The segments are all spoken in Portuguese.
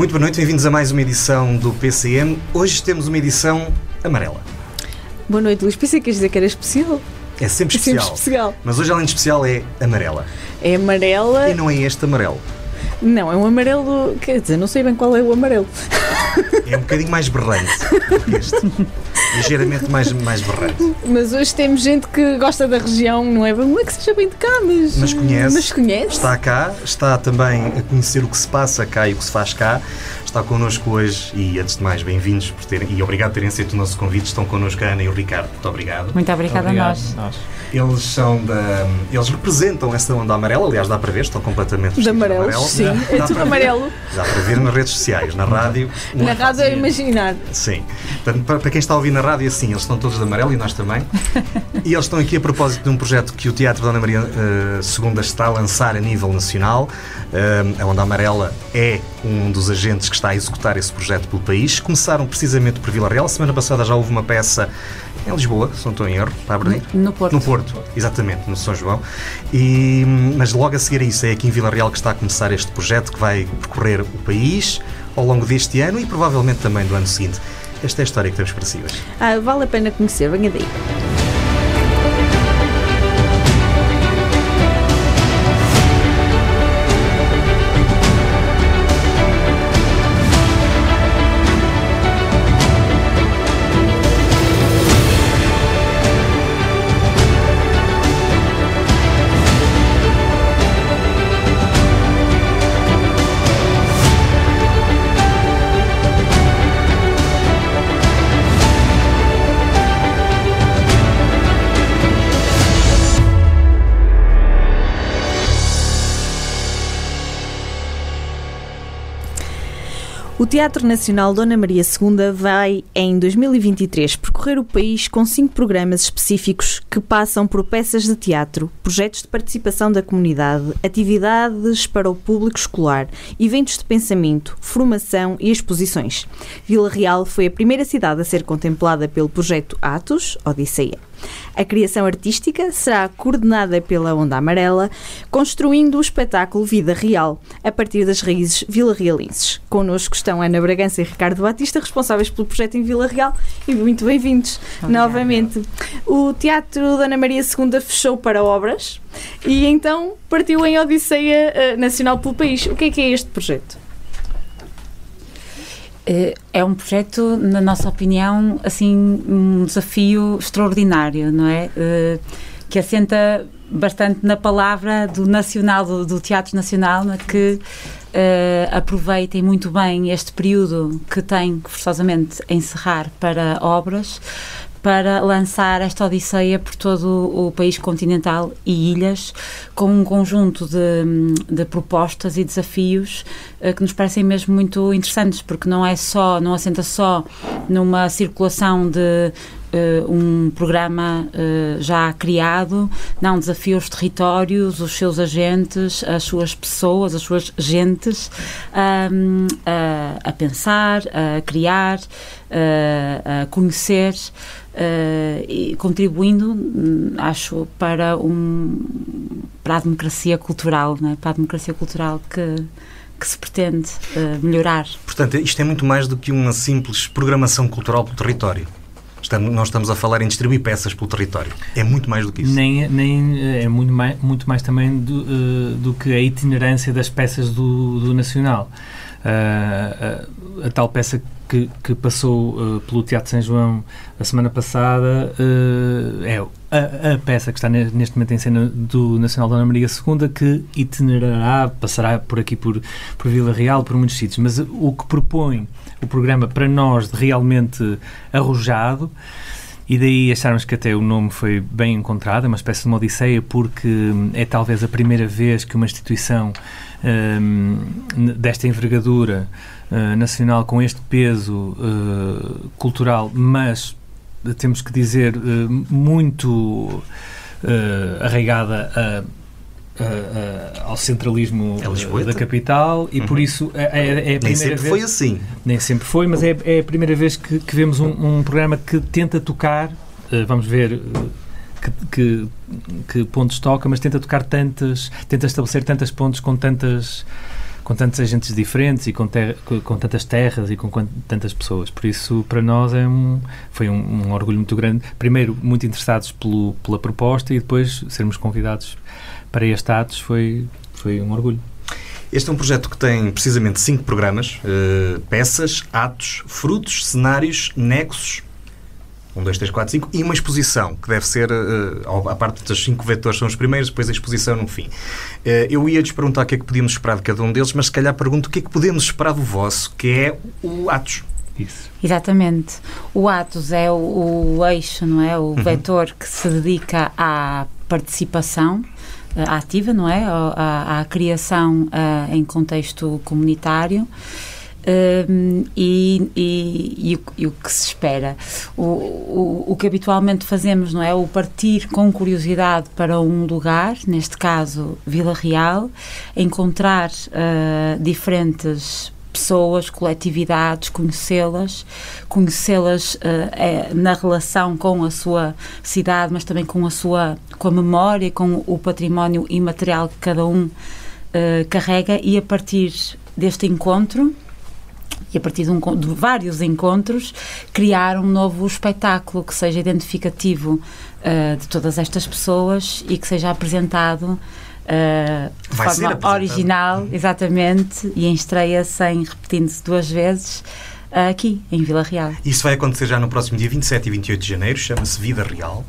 Muito boa noite, bem-vindos a mais uma edição do PCM. Hoje temos uma edição amarela. Boa noite, Luís. Pensei que dizer que era especial. É sempre É sempre especial. especial. Mas hoje, além de especial, é amarela. É amarela. E não é este amarelo. Não, é um amarelo. Quer dizer, não sei bem qual é o amarelo. É um bocadinho mais berrante que este. Ligeiramente mais, mais berrante. Mas hoje temos gente que gosta da região, não é? Não é que seja bem de cá, mas. Mas conhece. Mas conhece. Está cá, está também a conhecer o que se passa cá e o que se faz cá. Está connosco hoje e, antes de mais, bem-vindos por terem, e obrigado por terem aceito o nosso convite. Estão connosco a Ana e o Ricardo. Muito obrigado. Muito obrigada a nós. Eles são da. Eles representam essa onda amarela, aliás, dá para ver, estão completamente De vestidos amarelo, sim. Dá- É dá tudo para ver. amarelo. Dá para ver nas redes sociais, na rádio. Na é rádio é imaginar. Sim. Portanto, para, para quem está a ouvir na rádio, assim, eles estão todos de amarelo e nós também. e eles estão aqui a propósito de um projeto que o Teatro Dona Maria eh, II está a lançar a nível nacional. Eh, a Onda Amarela é um dos agentes que está a executar esse projeto pelo país. Começaram precisamente por Vila Real. Semana passada já houve uma peça em Lisboa, se não estou em erro, está a abrir. No Porto. No Porto, exatamente, no São João. E, mas logo a seguir a isso, é aqui em Vila Real que está a começar este projeto que vai percorrer o país ao longo deste ano e provavelmente também do ano seguinte. Esta é a história que temos para si hoje. Ah, vale a pena conhecer, venha daí. Teatro Nacional Dona Maria II vai, em 2023, percorrer o país com cinco programas específicos que passam por peças de teatro, projetos de participação da comunidade, atividades para o público escolar, eventos de pensamento, formação e exposições. Vila Real foi a primeira cidade a ser contemplada pelo projeto Atos, Odisseia. A criação artística será coordenada pela Onda Amarela, construindo o espetáculo Vida Real, a partir das raízes vila-realenses. Connosco estão Ana Bragança e Ricardo Batista, responsáveis pelo projeto em Vila Real, e muito bem-vindos novamente. O Teatro da Ana Maria II fechou para obras e então partiu em Odisseia eh, Nacional pelo país. O que é que é este projeto? Eh, É um projeto, na nossa opinião, assim, um desafio extraordinário, não é? Eh, Que assenta bastante na palavra do nacional, do, Teatro Nacional, é? que eh, aproveitem muito bem este período que tem que forçosamente encerrar para obras, para lançar esta odisseia por todo o país continental e ilhas, com um conjunto de, de propostas e desafios eh, que nos parecem mesmo muito interessantes, porque não é só, não assenta só numa circulação de eh, um programa eh, já criado, não desafia os territórios, os seus agentes, as suas pessoas, as suas gentes ahm, a, a pensar, a criar, a, a conhecer. Eh, e contribuindo, hum, acho, para, um, para a democracia cultural, não é? para a democracia cultural que, que se pretende eh, melhorar. Portanto, isto é muito mais do que uma simples programação cultural pelo território. Estamos, nós estamos a falar em distribuir peças pelo território. É muito mais do que isso. Nem, nem eh, é muito mais, muito mais também do, eh, do que a itinerância das peças do, do Nacional. A, a tal peça que, que passou eh, pelo Teatro São João a semana passada eh, é a, a peça que está ne- neste momento em cena do Nacional Dona Maria II que itinerará, passará por aqui por, por Vila Real, por muitos sítios. Mas o que propõe o programa para nós de realmente arrojado e daí acharmos que até o nome foi bem encontrado, é uma espécie de uma odisseia, porque hum, é talvez a primeira vez que uma instituição desta envergadura uh, nacional, com este peso uh, cultural, mas uh, temos que dizer uh, muito uh, arraigada a a- a- ao centralismo É uh, da capital e por Uhum. isso é, é- é a Nem primeira sempre vez foi assim. nem sempre foi, mas é, é a primeira vez que, que vemos um, um programa que tenta tocar, eh, vamos ver eh, que, que, que pontos toca, mas tenta tocar tantas, tenta estabelecer tantas pontes com tantas com tantos agentes diferentes e com, ter, com tantas terras e com, tantas pessoas. Por isso, para nós, é um, foi um, um orgulho muito grande. Primeiro, muito interessados pelo, pela proposta e depois sermos convidados para este Atos foi, foi um orgulho. Este é um projeto que tem precisamente cinco programas: uh, peças, atos, frutos, cenários, nexos. Um, dois, três, quatro, cinco. E uma exposição, que deve ser, uh, a parte dos cinco vetores são os primeiros, depois a exposição no fim. Uh, eu ia-lhes perguntar o que é que podíamos esperar de cada um deles, mas se calhar pergunto o que é que podemos esperar do vosso, que é o Atos. Isso. Exatamente. O Atos é o, o eixo, não é? O uhum. vetor que se dedica à participação uh, ativa, não é? À, à criação uh, em contexto comunitário. E, e, e, o, e, o, que se espera. O, o, o, que habitualmente fazemos não é o partir com curiosidade para um lugar, neste caso Vila Real, encontrar uh, diferentes pessoas, coletividades, conhecê-las, conhecê-las uh, é, na relação com a sua cidade, mas também com a sua com a memória, com o património imaterial que cada um uh, carrega e a partir deste encontro e a partir de, um, de, vários encontros criar um novo espetáculo que seja identificativo uh, de todas estas pessoas e que seja apresentado uh, de Vai forma original, exatamente, e em estreia sem repetindo-se duas vezes uh, aqui, em Vila Real. Isso vai acontecer já no próximo dia 27 e 28 de janeiro, chama-se Vida Real.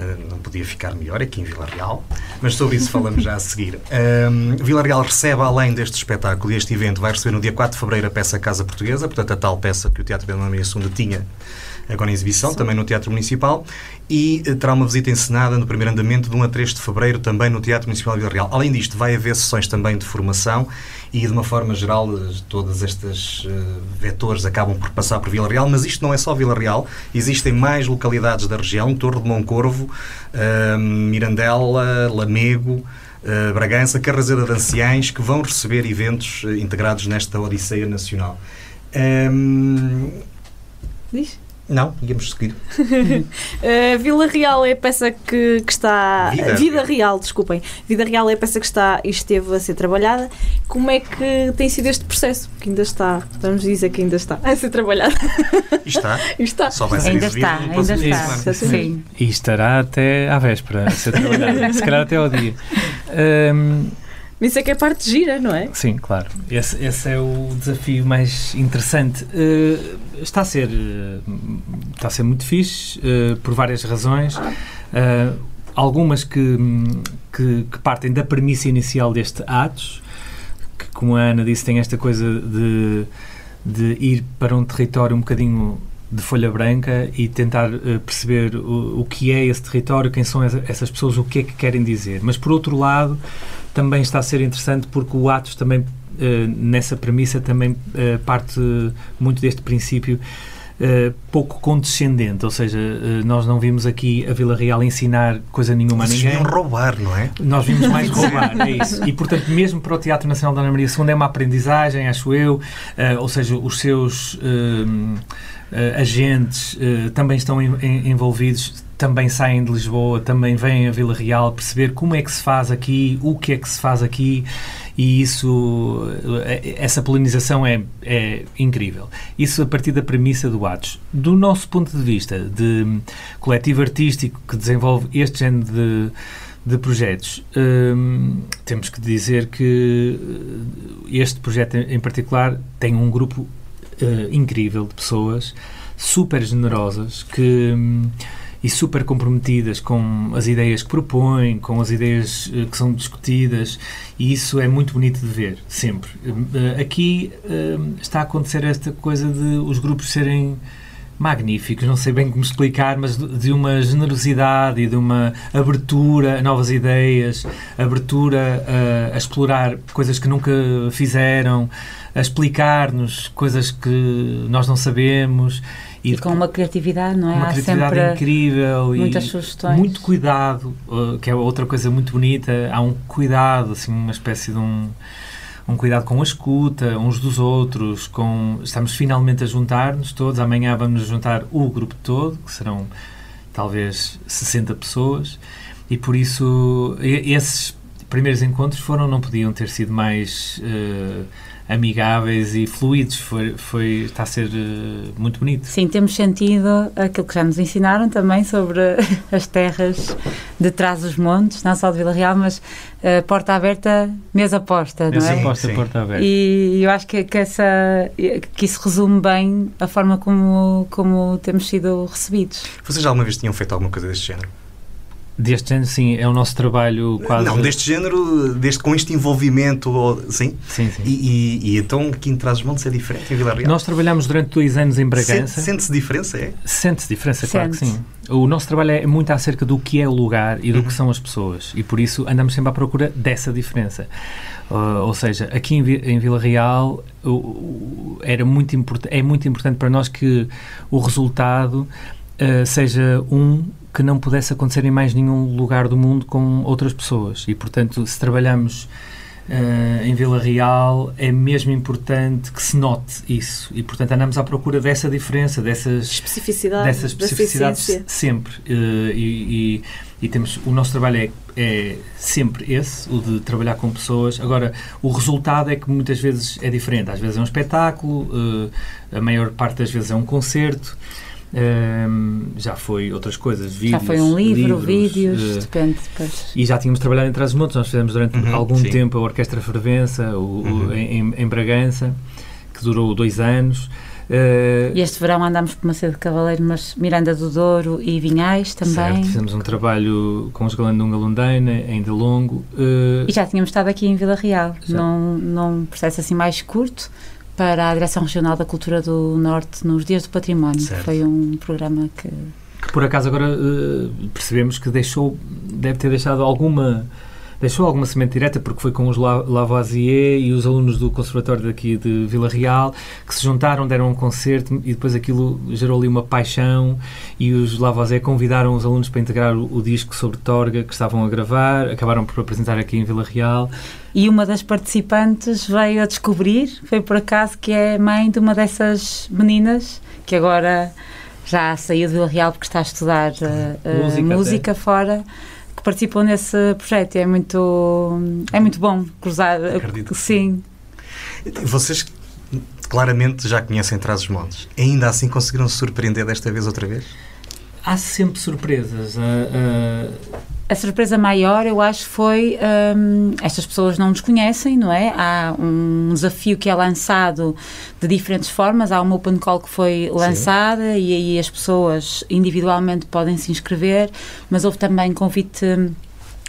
Uh, não podia ficar melhor aqui em Vila Real, mas sobre isso falamos já a seguir. Um, Vila Real recebe, além deste espetáculo e este evento, vai receber no dia 4 de fevereiro a peça Casa Portuguesa, portanto, a tal peça que o Teatro Maria II tinha agora em exibição, Sim. também no Teatro Municipal, e eh, terá uma visita encenada no primeiro andamento de 1 a 3 de fevereiro, também no Teatro Municipal de Vila Real. Além disto, vai haver sessões também de formação e, de uma forma geral, eh, todas estas uh, vetores acabam por passar por Vila Real, mas isto não é só Vila Real, existem mais localidades da região, Torre de Moncorvo, uh, Mirandela, Lamego, Uh, Bragança, Carrazeira de Anciães, que vão receber eventos integrados nesta Odisseia Nacional. Um... Diz? Não, íamos seguir. uh, Vila Real é a peça que, que está. Vida. Vida Real, desculpem. Vida Real é a peça que está e esteve a ser trabalhada. Como é que tem sido este processo? Que ainda está, vamos dizer que ainda está a ser trabalhado. Está? está. Só vai ser ainda está, ainda está. Sim. E estará até à véspera a ser trabalhado. Se calhar até ao dia. Um, isso é que é parte gira, não é? Sim, claro. Esse, esse é o desafio mais interessante. Uh, está, a ser, uh, está a ser muito fixe, uh, por várias razões. algumas que, que, que, partem da premissa inicial deste Atos, que, como a Ana disse, tem esta coisa de, de ir para um território um bocadinho de folha branca e tentar uh, perceber o, o, que é esse território, quem são essas pessoas, o que é que querem dizer. Mas, por outro lado, também está a ser interessante porque o Atos também, uh, nessa premissa, também uh, parte muito deste princípio Uh, pouco condescendente, ou seja, uh, nós não vimos aqui a Vila Real ensinar coisa nenhuma Vocês a ninguém. Vocês roubar, não é? Nós vimos mais roubar, é isso. E, portanto, mesmo para o Teatro Nacional da Ana Maria II é uma aprendizagem, acho eu, uh, ou seja, os seus agentes também estão em, em, envolvidos também saem de Lisboa, também vêm a Vila Real perceber como é que se faz aqui, o que é que se faz aqui e isso, eh, essa polinização é, é incrível. Isso a partir da premissa do Atos. Do nosso ponto de vista de coletivo artístico que desenvolve este género de, de projetos, hum, temos que dizer que este projeto em particular tem um grupo uh, incrível de pessoas super generosas que hum, e super comprometidas com as ideias que propõem, com as ideias eh, que são discutidas, e isso é muito bonito de ver, sempre. Eh, aqui eh, está a acontecer esta coisa de os grupos serem magníficos, não sei bem como explicar, mas de uma generosidade e de uma abertura a novas ideias, abertura a, a explorar coisas que nunca fizeram, a explicar-nos coisas que nós não sabemos e, e com uma criatividade, não é? Uma Há criatividade incrível muitas e sugestões. muito cuidado, uh, que é outra coisa muito bonita. Há um cuidado, assim, uma espécie de um um cuidado com a escuta uns dos outros, com estamos finalmente a juntar-nos todos. Amanhã vamos juntar o grupo todo, que serão talvez 60 pessoas, e por isso esses primeiros encontros foram, não podiam ter sido mais uh, amigáveis e fluidos. Foi, foi, está a ser uh, muito bonito. Sim, temos sentido aquilo que já nos ensinaram também sobre as terras de trás dos montes, não só de Vila Real, mas uh, porta aberta, mesa posta, mesa não é? Posta, porta aberta. E eu acho que, que, essa, que isso resume bem a forma como, como temos sido recebidos. Vocês já alguma vez tinham feito alguma coisa deste género? Deste género, sim, é o nosso trabalho quase. Não, deste género, deste, com este envolvimento, sim? Sim, sim. E, e, e então aqui em Trás-os-Montes é diferente, em Vila Real? Nós trabalhamos durante dois anos em Bragança. Sente-se diferença, é? Sente-se diferença, Sente claro que sim. O nosso trabalho é muito acerca do que é o lugar e do uhum. que são as pessoas. E por isso andamos sempre à procura dessa diferença. Uh, ou seja, aqui em, em Vila Real uh, era muito é muito importante para nós que o resultado uh, seja um que não pudesse acontecer em mais nenhum lugar do mundo com outras pessoas. E, portanto, se trabalhamos uh, em Vila Real, é mesmo importante que se note isso. E, portanto, andamos à procura dessa diferença, dessas especificidades, dessas especificidades sempre. Uh, e, e, e, temos, o nosso trabalho é, é sempre esse, o de trabalhar com pessoas. Agora, o resultado é que muitas vezes é diferente. Às vezes é um espetáculo, uh, a maior parte das vezes é um concerto. Um, já foi outras coisas, vídeos. Já foi um livro, livros, vídeos, uh, depende depois. E já tínhamos trabalhado em Trás-os-Montes, nós fizemos durante uhum, algum sim. tempo a Orquestra Fervença o, uhum. o, em, em, Bragança, que durou dois anos. Uh, e este verão andámos por Macedo de Cavaleiro, mas Miranda do Douro e Vinhais também. Certo, fizemos um trabalho com os Galandunga Lundaina, ainda longo. Uh, e já tínhamos estado aqui em Vila Real, num, num processo assim mais curto, para a Direção Regional da Cultura do Norte nos Dias do Património. Certo. Foi um programa que que por acaso agora uh, percebemos que deixou, deve ter deixado alguma deixou alguma semente direta porque foi com os Lavoisier e os alunos do Conservatório daqui de Vila Real que se juntaram, deram um concerto e depois aquilo gerou ali uma paixão e os Lavoisier convidaram os alunos para integrar o, o disco sobre Torga que estavam a gravar, acabaram por apresentar aqui em Vila Real. E uma das participantes veio a descobrir, foi por acaso que é mãe de uma dessas meninas que agora já saiu de Vila Real porque está a estudar uh, música, música fora que participou nesse projeto. É muito, é muito bom cruzar. Acredito. Sim. Vocês claramente já conhecem Trás-os-Montes. Ainda assim conseguiram se surpreender desta vez outra vez? Há sempre surpresas. Uh, uh a surpresa maior, eu acho, foi um, estas pessoas não nos conhecem, não é? Há um desafio que é lançado de diferentes formas. Há uma open call que foi lançada Sim. e aí as pessoas individualmente podem se inscrever, mas houve também convite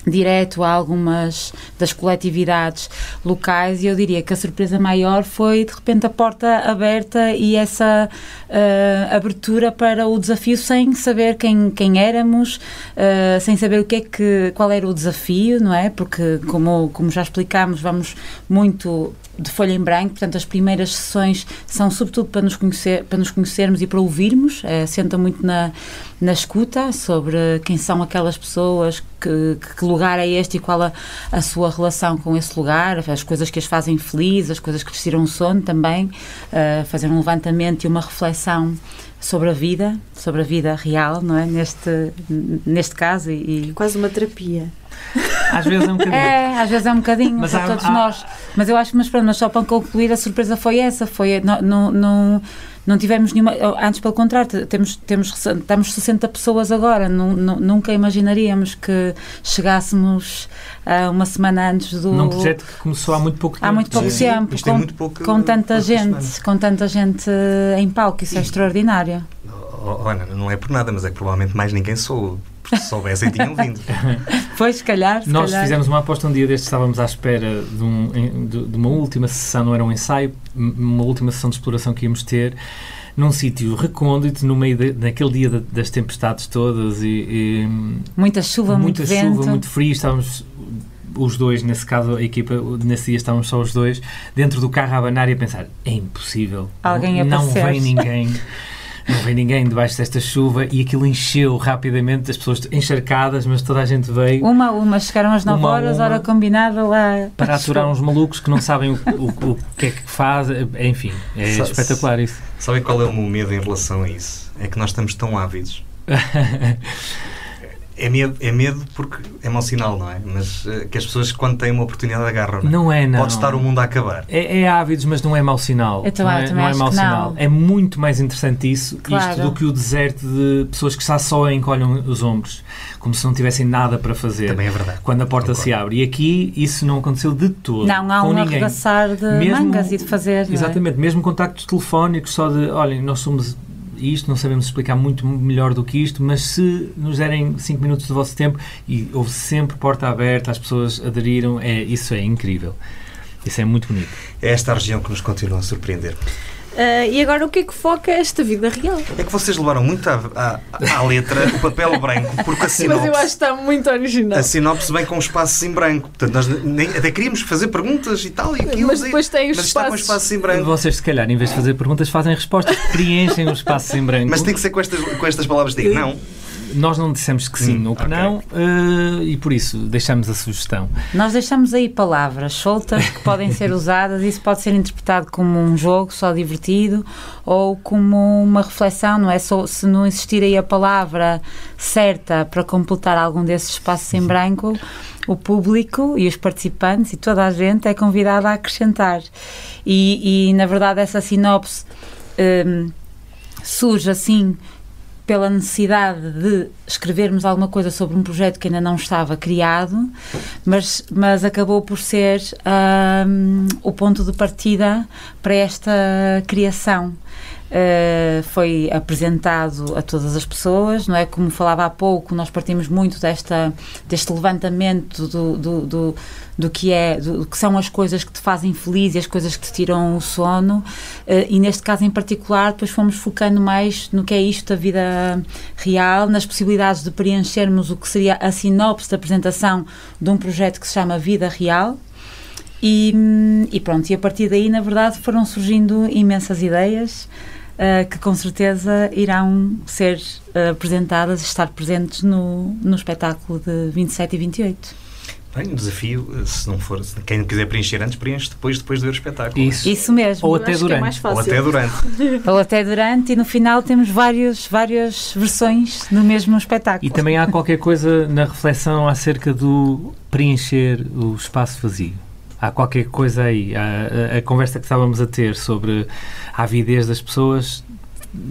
direto a algumas das coletividades locais e eu diria que a surpresa maior foi de repente a porta aberta e essa uh, abertura para o desafio sem saber quem, quem éramos, uh, sem saber o que é que, qual era o desafio, não é? Porque como, como já explicámos, vamos muito de folha em branco, portanto as primeiras sessões são sobretudo para nos, conhecer, para nos conhecermos e para ouvirmos, é, senta muito na, na escuta sobre quem são aquelas pessoas, que, que lugar é este e qual a, a, sua relação com esse lugar, as coisas que as fazem felizes, as coisas que lhes tiram sono também, uh, fazer um levantamento e uma reflexão sobre a vida, sobre a vida real, não é? Neste, neste caso. E, e... Quase uma terapia. Às vezes é um bocadinho. É, às vezes é um bocadinho mas para há, todos há... nós. Mas eu acho que, mas pronto, mas só para concluir, a surpresa foi essa, foi, não, não, não, não tivemos nenhuma, antes pelo contrário, temos, temos, estamos 60 pessoas agora, nunca imaginaríamos que chegássemos uh, uma semana antes do... Num projeto que começou há muito pouco tempo. Há muito pouco Sim. tempo, com, muito pouco, com tanta gente, com tanta gente em palco, isso é extraordinário. Oh, Ana, não é por nada, mas é que provavelmente mais ninguém soube se soubessem, tinham vindo. pois, se calhar. Se Nós calhar. fizemos uma aposta um dia destes, estávamos à espera de, um, de, de, uma última sessão, não era um ensaio, uma última sessão de exploração que íamos ter num sítio recôndito, no meio de, naquele dia de, das tempestades todas e, e muita chuva, muita muito chuva, vento. muito frio, estávamos os dois, nesse caso a equipa, nesse dia estávamos só os dois, dentro do carro a abanar e a pensar, é impossível, Alguém não, não vem ninguém. não vem ninguém debaixo desta chuva e aquilo encheu rapidamente, as pessoas encharcadas, mas toda a gente veio. Uma a uma, chegaram às 9 horas, uma, hora combinada lá. Para aturar uns malucos que não sabem o, o, o que é que faz, enfim, é Sa espetacular isso. Sabem qual é o meu medo em relação a isso? É que nós estamos tão ávidos. É medo, é medo porque é mau sinal, não é? Mas uh, que as pessoas, quando têm uma oportunidade, agarram. Não, é? não é, não. Pode estar o mundo a acabar. É, é ávidos, mas não é mau sinal. Eu também, não é, também não é mau sinal. não. É muito mais interessante isso, Claro. isto, do que o deserto de pessoas que já só encolhem os ombros, como se não tivessem nada para fazer. Também é verdade. Quando a porta se abre. E aqui isso não aconteceu de todo. Não, há um ninguém. arregaçar de Mesmo- mangas e de fazer. é? Exatamente, mesmo contactos telefónicos, só de, olhem, nós somos isto, não sabemos explicar muito melhor do que isto, mas se nos derem 5 minutos do vosso tempo e houve sempre porta aberta, as pessoas aderiram, é, isso é incrível. Isso é muito bonito. É esta a região que nos continua a surpreender. Ah, e agora o que é que foca esta vida real? É que vocês levaram muito à, à- à letra o papel branco, porque a Mas eu acho sinopse, que está muito original. a sinopse vem com espaços em branco. Portanto, nós nem, até queríamos fazer perguntas e tal, e aquilo, Mas depois tem os mas está com espaços. espaços em branco. Vocês, se calhar, em vez de fazer perguntas, fazem respostas, preenchem os espaços em branco. Mas tem que ser com estas, com estas palavras. Digo, não, Nós não dissemos que sim Hum, ou que ok. não, eh, e por isso deixamos a sugestão. Nós deixamos aí palavras soltas que podem ser usadas. Isso pode ser interpretado como um jogo só divertido ou como uma reflexão, não é? Só, se não existir aí a palavra certa para completar algum desses espaços em branco, o público e os participantes e toda a gente é convidada a acrescentar. E, e, na verdade, essa sinopse hum, surge assim pela necessidade de escrevermos alguma coisa sobre um projeto que ainda não estava criado, mas, mas acabou por ser hum, o ponto de partida para esta criação. Uh, foi apresentado a todas as pessoas, não é? Como falava há pouco, nós partimos muito desta, deste levantamento do, do, do, do que é, do, do que são as coisas que te fazem feliz e as coisas que te tiram o sono, uh, e neste caso em particular, depois fomos focando mais no que é isto da vida real, nas possibilidades de preenchermos o que seria a sinopse da apresentação de um projeto que se chama Vida Real. E, e pronto, e a partir daí, na verdade, foram surgindo imensas ideias uh, que com certeza irão ser uh, apresentadas e estar presentes no, no espetáculo de 27 e 28. Bem, um desafio, se não for, se quem quiser preencher antes, preenche depois, depois de ver o espetáculo. Isso. Isso mesmo. Ou até é durante. mais fácil. Ou até durante. Ou até durante, e no final temos vários, várias versões do mesmo espetáculo. E também há qualquer coisa na reflexão acerca do preencher o espaço vazio. Há qualquer coisa aí. A, a- a conversa que estávamos a ter sobre a avidez das pessoas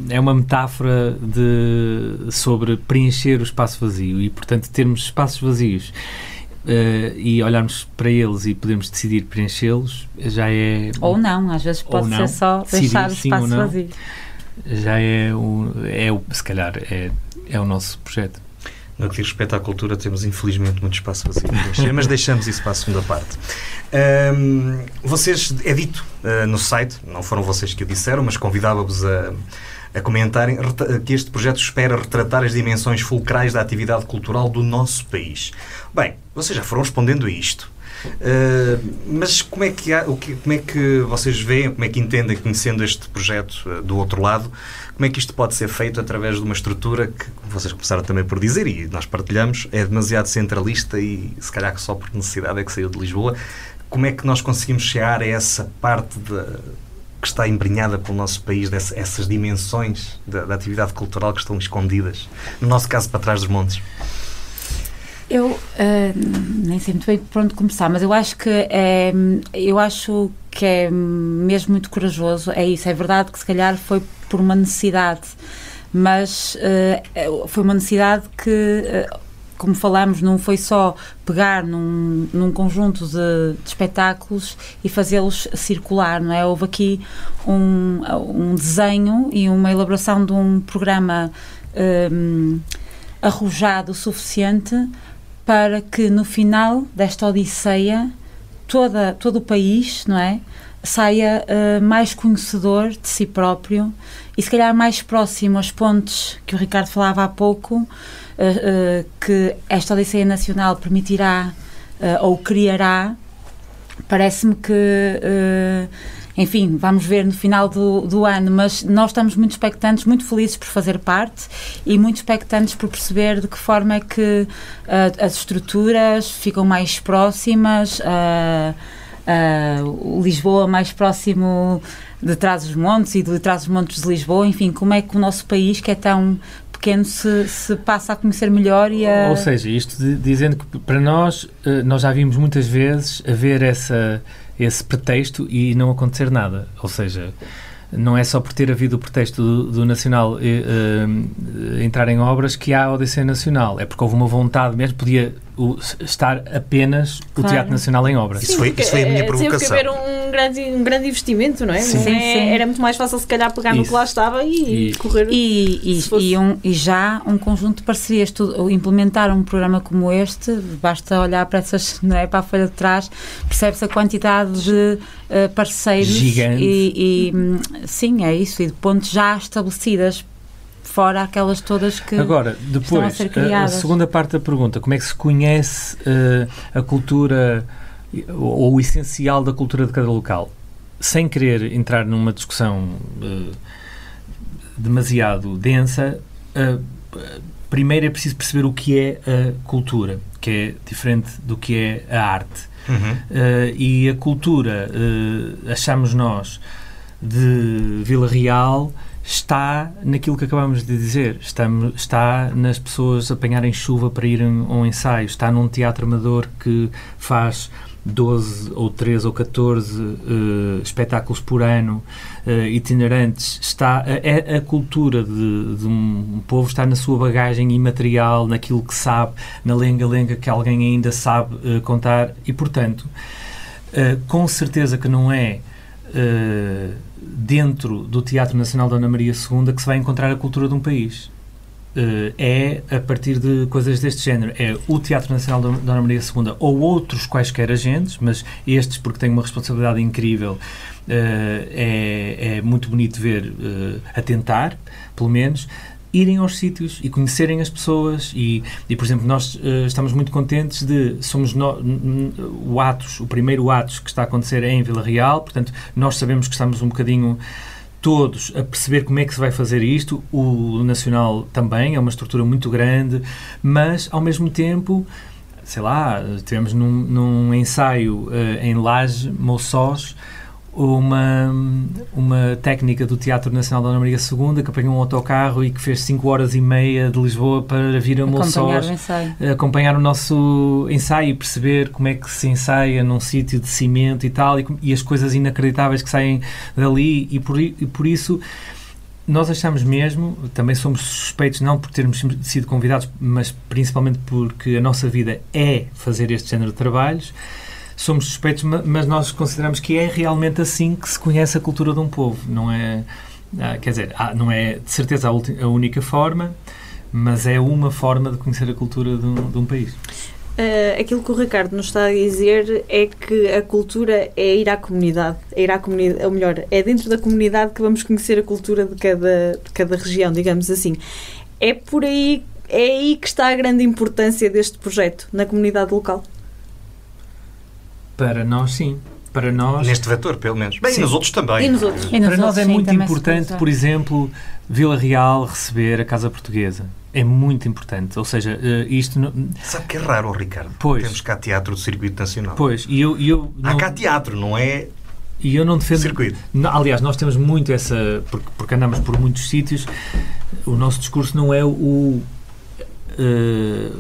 é uma metáfora de, sobre preencher o espaço vazio e, portanto, termos espaços vazios eh, e olharmos para eles e podermos decidir preenchê-los já é Ou não, às vezes pode ser só Decidir deixar o espaço vazio. já é o, é o se calhar é, é o nosso projeto. No que diz respeito à cultura, temos infelizmente muito espaço vazio mas deixamos isso para a segunda parte. Ahm, vocês, é dito ah, no site, não foram vocês que o disseram, mas convidava-vos a, a comentarem que este projeto espera retratar as dimensões fulcrais da atividade cultural do nosso país. Bem, vocês já foram respondendo a isto. Ah, mas como é, que há, como é que vocês veem, como é que entendem, conhecendo este projeto ah, do outro lado, como é que isto pode ser feito através de uma estrutura que, vocês começaram também por dizer, e nós partilhamos, é demasiado centralista e se calhar que só por necessidade é que saiu de Lisboa. Como é que nós conseguimos chegar a essa parte de- que está embrenhada pelo nosso país, dessa- essas dimensões da, da atividade cultural que estão escondidas? No nosso caso, para trás dos montes. Eu ah, nem sei muito bem por onde começar, mas eu acho que é, eu acho que é mesmo muito corajoso. É isso, é verdade que se calhar foi por uma necessidade, mas é- foi uma necessidade que, ah, como falamos, não foi só pegar num, num conjunto de, de espetáculos e fazê-los circular, não é? Houve aqui um, um desenho e uma elaboração de um programa hum, arrojado o suficiente para que no final desta odisseia toda, todo o país, não é? Saia eh, mais conhecedor de si próprio e se calhar mais próximo às pontes que o Ricardo falava há pouco, eh, eh, que esta Odisseia Nacional permitirá ou criará. Parece-me que, enfim, vamos ver no final do, do ano, mas nós estamos muito expectantes, muito felizes por fazer parte e muito expectantes por perceber de que forma é que eh, as estruturas ficam mais próximas, eh, o Lisboa mais próximo de Trás-os-Montes e de Trás-os-Montes de Lisboa, enfim, como é que o nosso país, que é tão pequeno se, se passa a conhecer melhor e a... Ou seja, isto de, dizendo que para nós, eh, nós já vimos muitas vezes haver essa, esse pretexto e não acontecer nada. Ou seja, não é só por ter havido o pretexto do, do Nacional eh, eh, entrar em obras que há a Odisseia Nacional. É porque houve uma vontade mesmo, podia o, estar apenas Claro. o Teatro Nacional em obras. Isso foi- isso foi a minha é, Teve que provocação. haver um grande, um grande investimento, não é? Sim. Sim, sim. Era muito mais fácil, se calhar, pegar no Isso. que lá estava e, E- correr. E, e- fosse- e um- e já um conjunto de parcerias. Tu, implementar um programa como este, basta olhar para essas, não é, para a folha de trás, percebe-se a quantidade de eh, parceiros Gigante. e, e, hum, sim, é isso, e de pontos já estabelecidas, fora aquelas todas que Agora, estão a depois, ser a, a segunda parte da pergunta, como é que se conhece eh, a cultura ou, o essencial da cultura de cada local? Sem querer entrar numa discussão eh, demasiado densa, eh, primeiro é preciso perceber o que é a cultura, que é diferente do que é a arte. Uhum. E a cultura, achamos nós, de Vila Real está naquilo que acabamos de dizer. Estamos, está nas pessoas apanharem chuva para irem a um ensaio. Está num teatro amador que faz 12 ou 13 ou 14 eh, espetáculos por ano eh, itinerantes. Está, a, a- a cultura de, de um povo está na sua bagagem imaterial, naquilo que sabe, na lenga-lenga que alguém ainda sabe eh, contar e, portanto, com certeza que não é eh, dentro do Teatro Nacional da Ana Maria II que se vai encontrar a cultura de um país. Eh, é a partir de coisas deste género. É o Teatro Nacional da Ana Maria II ou outros quaisquer agentes, mas estes porque têm uma responsabilidade incrível. eh, é, é muito bonito ver eh, a tentar, pelo menos, irem aos sítios e conhecerem as pessoas e, e por exemplo, nós eh, estamos muito contentes de, somos no, o Atos, o primeiro Atos que está a acontecer é em Vila Real, portanto, nós sabemos que estamos um bocadinho todos a perceber como é que se vai fazer isto, o Nacional também, é uma estrutura muito grande, mas, ao mesmo tempo, sei lá, tivemos num, num ensaio eh, em Laje, Moçós, uma, uma técnica do Teatro Nacional da Ana Maria II que apanhou um autocarro e que fez 5 horas e meia de Lisboa para vir a acompanhar o ensaio. acompanhar o nosso ensaio e perceber como é que se ensaia num sítio de cimento e tal, e, e as coisas inacreditáveis que saem dali, e por, e por isso nós achamos mesmo, também somos suspeitos não por termos sido convidados, mas principalmente porque a nossa vida é fazer este género de trabalhos, somos suspeitos, ma- mas nós consideramos que é realmente assim que se conhece a cultura de um povo, não é... ah, quer dizer, não é de certeza a, única forma, mas é uma forma de conhecer a cultura de um, de um país. Eh, aquilo que o Ricardo nos está a dizer é que a cultura é ir à comunidade, é ir à comunidade, ou melhor, é dentro da comunidade que vamos conhecer a cultura de cada, de cada região, digamos assim. É por aí, é aí que está a grande importância deste projeto, na comunidade local. Para nós, sim. Para nós, Neste vetor, pelo menos. Bem, Sim. e nos outros também. E nos outros? E nos para nós outros, é sim, muito importante, por exemplo, Vila Real receber a Casa Portuguesa. É muito importante. Ou seja, eh, isto. não- Sabe que é raro, Ricardo? Pois. Temos cá teatro do circuito nacional. Pois, e eu, e eu, Há não, cá teatro, não é e eu não defendo. circuito. Aliás, nós temos muito essa. Porque, porque andamos por muitos sítios, o nosso discurso não é o. eh,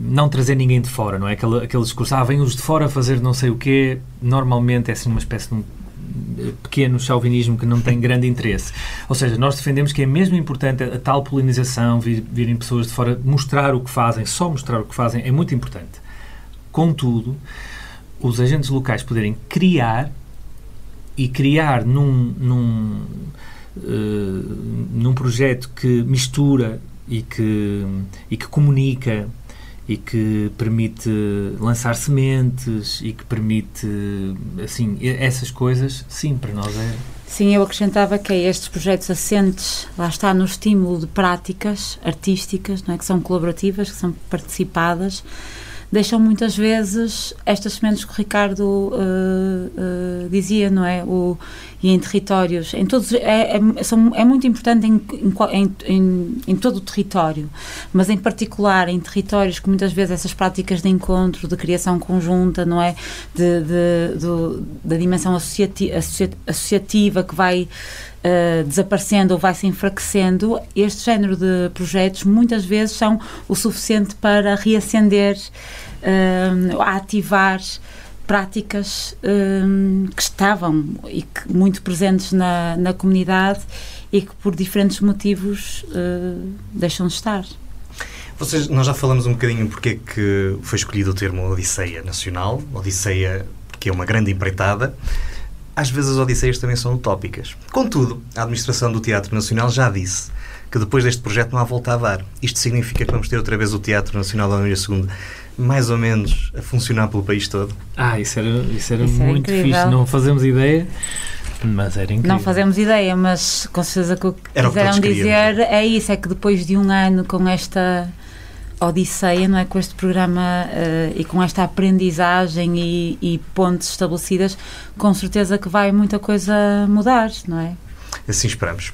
não trazer ninguém de fora, não é? Aquele, aquele discurso, ah, vêm os de fora fazer não sei o quê, normalmente é assim uma espécie de um eh, pequeno chauvinismo que não tem grande interesse. Ou seja, nós defendemos que é mesmo importante a, a tal polinização, vir, virem pessoas de fora, mostrar o que fazem, só mostrar o que fazem é muito importante. Contudo, os agentes locais poderem criar e criar num, num, eh, num projeto que mistura e que, e que comunica e que permite lançar sementes e que permite, assim, essas coisas, sim, para nós é... Sim, eu acrescentava que é estes projetos assentes, lá está, no estímulo de práticas artísticas, não é, que são colaborativas, que são participadas, deixam muitas vezes estas sementes que o Ricardo eh, eh, dizia, não é? O, e em territórios, em todos, é, é, são, é muito importante em, em em, em, todo o território, mas em particular em territórios que muitas vezes essas práticas de encontro, de criação conjunta, não é? De, de- da dimensão associati- associa- associativa que vai uh, desaparecendo ou vai se enfraquecendo, este género de projetos muitas vezes são o suficiente para reacender, uh, ativar práticas uh, que estavam e que muito presentes na, na comunidade e que por diferentes motivos deixam de estar. Vocês, nós já falamos um bocadinho porque é que foi escolhido o termo Odisseia Nacional, Odisseia porque é uma grande empreitada. Às vezes as Odisseias também são utópicas. Contudo, a administração do Teatro Nacional já disse que depois deste projeto não há volta a dar. Isto significa que vamos ter outra vez o Teatro Nacional da União II mais ou menos a funcionar pelo país todo. Ah, isso era, isso era isso muito fixe. Não fazemos ideia. Mas era incrível. Não fazemos ideia, mas com certeza que o que era quiseram o que dizer é isso, é que depois de um ano com esta odisseia, não é? Com este programa uh, e com esta aprendizagem e, e pontes estabelecidas, com certeza que vai muita coisa mudar, não é? Assim esperamos.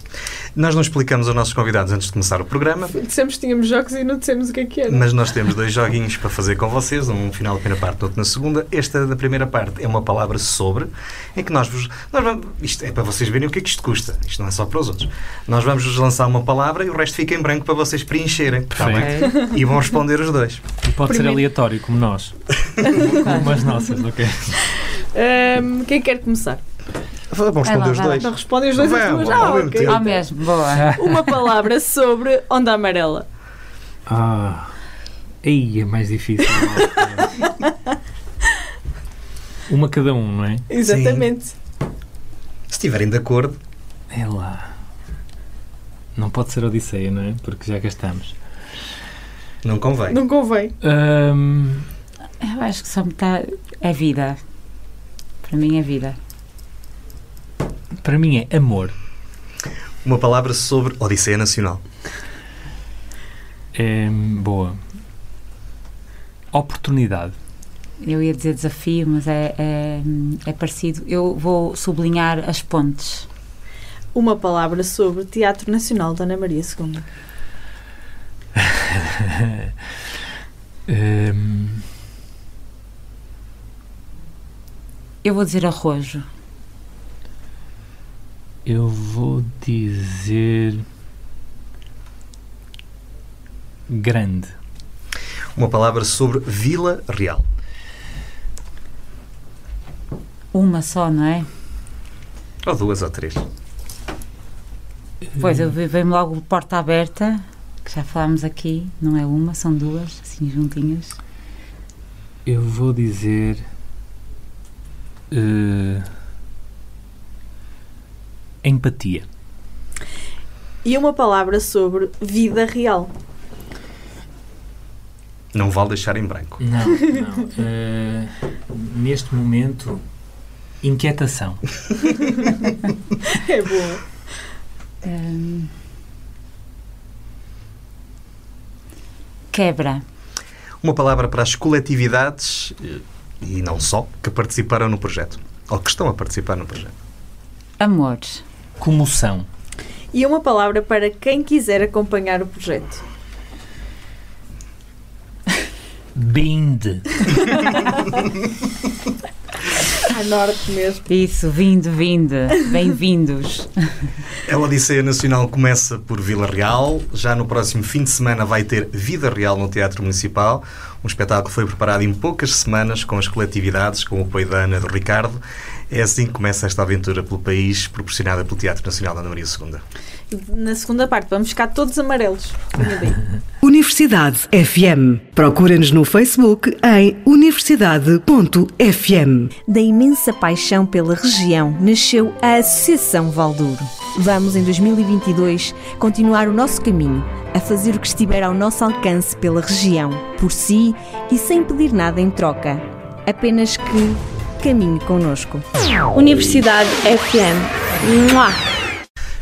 Nós não explicamos aos nossos convidados antes de começar o programa. Dissemos que tínhamos jogos e não dissemos o que é que era. Mas nós temos dois joguinhos para fazer com vocês, um final da primeira parte, outro na segunda. Esta da primeira parte é uma palavra sobre, em que nós vos. Nós vamos, isto é para vocês verem o que é que isto custa. Isto não é só para os outros. Nós vamos vos lançar uma palavra e o resto fica em branco para vocês preencherem. Tá bem? E vão responder os dois. E pode Primeiro. ser aleatório, como nós. como as nossas, ok? Um, quem quer começar? Vamos responder os dois. Não respondem os dois vamos, duas. Ah, okay. Ao mesmo, boa. Uma palavra sobre onda amarela. Ah. Aí é mais difícil. Uma cada um, não é? Exatamente. Sim. Se estiverem de acordo. É lá. Não pode ser Odisseia, não é? Porque já gastamos. Não convém. Não convém. Um... Eu acho que só metade é vida. Para mim é vida. Para mim é amor. Uma palavra sobre Odisseia Nacional. É, boa. Oportunidade. Eu ia dizer desafio, mas é, é, é parecido. Eu vou sublinhar as pontes. Uma palavra sobre Teatro Nacional da Ana Maria II. um... Eu vou dizer arrojo. Eu vou dizer. Grande. Uma palavra sobre Vila Real. Uma só, não é? Ou duas ou três. Pois, eu veio-me logo porta aberta, que já falámos aqui, não é uma, são duas, assim juntinhas. Eu vou dizer. Uh, empatia. E uma palavra sobre vida real. Não vale deixar em branco. Não, não. Uh, neste momento, inquietação. é boa. Um, quebra. Uma palavra para as coletividades, eh, e não só, que participaram no projeto. Ou que estão a participar no projeto. Amor comoção. E uma palavra para quem quiser acompanhar o projeto. Binde. A norte mesmo. Isso, vindo, vindo. Bem-vindos. A Odisseia Nacional começa por Vila Real. Já no próximo fim de semana vai ter Vida Real no Teatro Municipal. Um espetáculo que foi preparado em poucas semanas com as coletividades, com o apoio da Ana e do Ricardo. É assim que começa esta aventura pelo país, proporcionada pelo Teatro Nacional da Ana Maria II. Na segunda parte, vamos ficar todos amarelos. Universidade FM. Procura-nos no Facebook em universidade.fm. Da imensa paixão pela região nasceu a Associação Valdouro. Vamos, em 2022, continuar o nosso caminho, a fazer o que estiver ao nosso alcance pela região, por si e sem pedir nada em troca. Apenas que caminhe connosco. Universidade FM. Mua!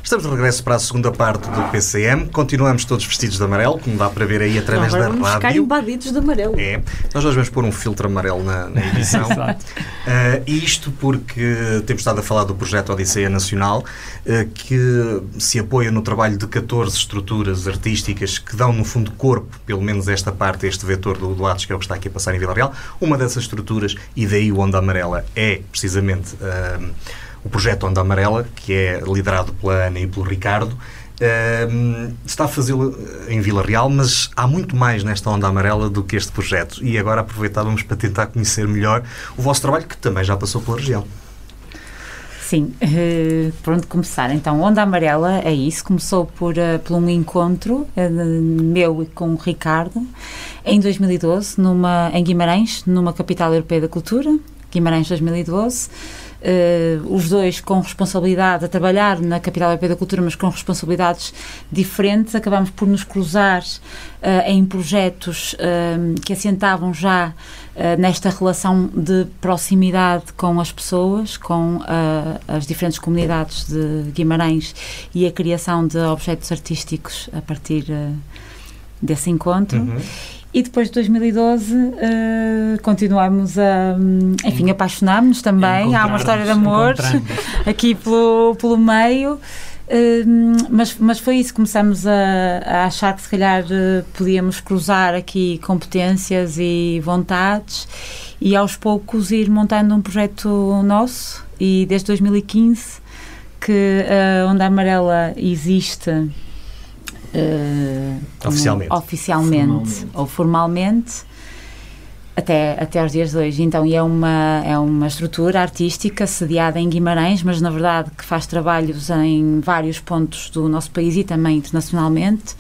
Estamos de regresso para a segunda parte do PCM. Continuamos todos vestidos de amarelo, como dá para ver aí através Não, da vamos rádio. Ficar embadidos de amarelo. É. Nós hoje vamos pôr um filtro amarelo na, na edição. Exato. Uh, isto porque temos estado a falar do projeto Odisseia Nacional, uh, que se apoia no trabalho de 14 estruturas artísticas que dão, no fundo, corpo, pelo menos esta parte, este vetor do, do Atos, que é o que está aqui a passar em Vila Real. Uma dessas estruturas, e daí o Onda Amarela, é precisamente. Uh, o projeto Onda Amarela, que é liderado pela Ana e pelo Ricardo, Uh, está a fazê-lo em Vila Real, mas há muito mais nesta onda amarela do que este projeto. E agora aproveitávamos para tentar conhecer melhor o vosso trabalho, que também já passou pela região. Sim, uh, por onde começar? Então, Onda Amarela é isso. Começou por, uh, por um encontro meu com o Ricardo em 2012, numa, em Guimarães, numa capital europeia da cultura, Guimarães 2012 uh, os dois com responsabilidade a trabalhar na Capital Europeia da Cultura, mas com responsabilidades diferentes, acabamos por nos cruzar uh, em projetos uh, que assentavam já nesta relação de proximidade com as pessoas, com as diferentes comunidades de Guimarães e a criação de objetos artísticos a partir desse encontro. Uhum. E depois de 2012 uh, continuamos a, enfim, apaixonámos-nos também. Há uma história de amor aqui pelo, pelo meio. Uh, mas, mas foi isso, começamos a, a achar que se calhar uh, podíamos cruzar aqui competências e vontades e aos poucos ir montando um projeto nosso e desde 2015 que a Onda Amarela existe Uh, oficialmente. oficialmente formalmente. ou formalmente até, até aos dias de hoje. Então, e é uma, é uma estrutura artística sediada em Guimarães, mas na verdade que faz trabalhos em vários pontos do nosso país e também internacionalmente.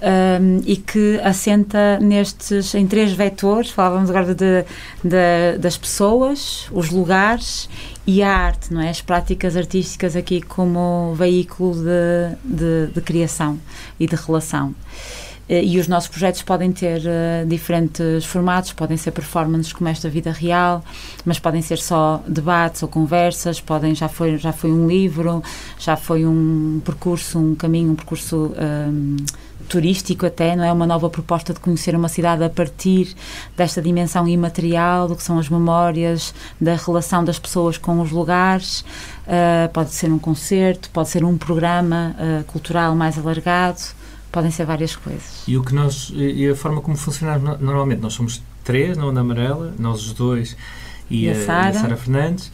Um, e que assenta nestes em três vetores. Falávamos agora de, de, das pessoas, os lugares e a arte, não é? As práticas artísticas aqui como veículo de, de, de criação e de relação. Eh, e os nossos projetos podem ter uh, diferentes formatos, podem ser performances como esta vida real, mas podem ser só debates ou conversas, podem já foi já foi um livro, já foi um percurso, um caminho, um percurso turístico até, não é uma nova proposta de conhecer uma cidade a partir desta dimensão imaterial, do que são as memórias, da relação das pessoas com os lugares. Uh, pode ser um concerto, pode ser um programa uh, cultural mais alargado podem ser várias coisas. E o que nós e a forma como funcionamos normalmente, nós somos três na Onda Amarela, nós os dois e, e a, a Sara Fernandes,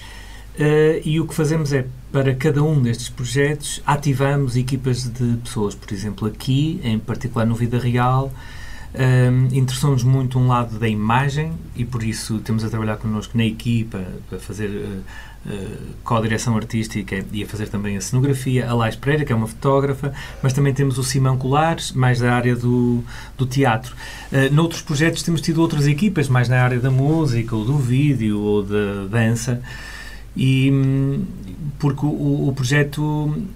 uh, e o que fazemos é para cada um destes projetos ativamos equipas de pessoas, por exemplo, aqui, em particular no Vida Real, um, ehm, interessou-nos muito um lado da imagem e por isso temos a trabalhar connosco na equipa para fazer uh, uh, co-direção artística e a fazer também a cenografia, a Lais Pereira, que é uma fotógrafa, mas também temos o Simão Colares, mais da área do, do teatro. Uh, noutros projetos temos tido outras equipas, mais na área da música, ou do vídeo, ou da dança. E porque o, o projeto,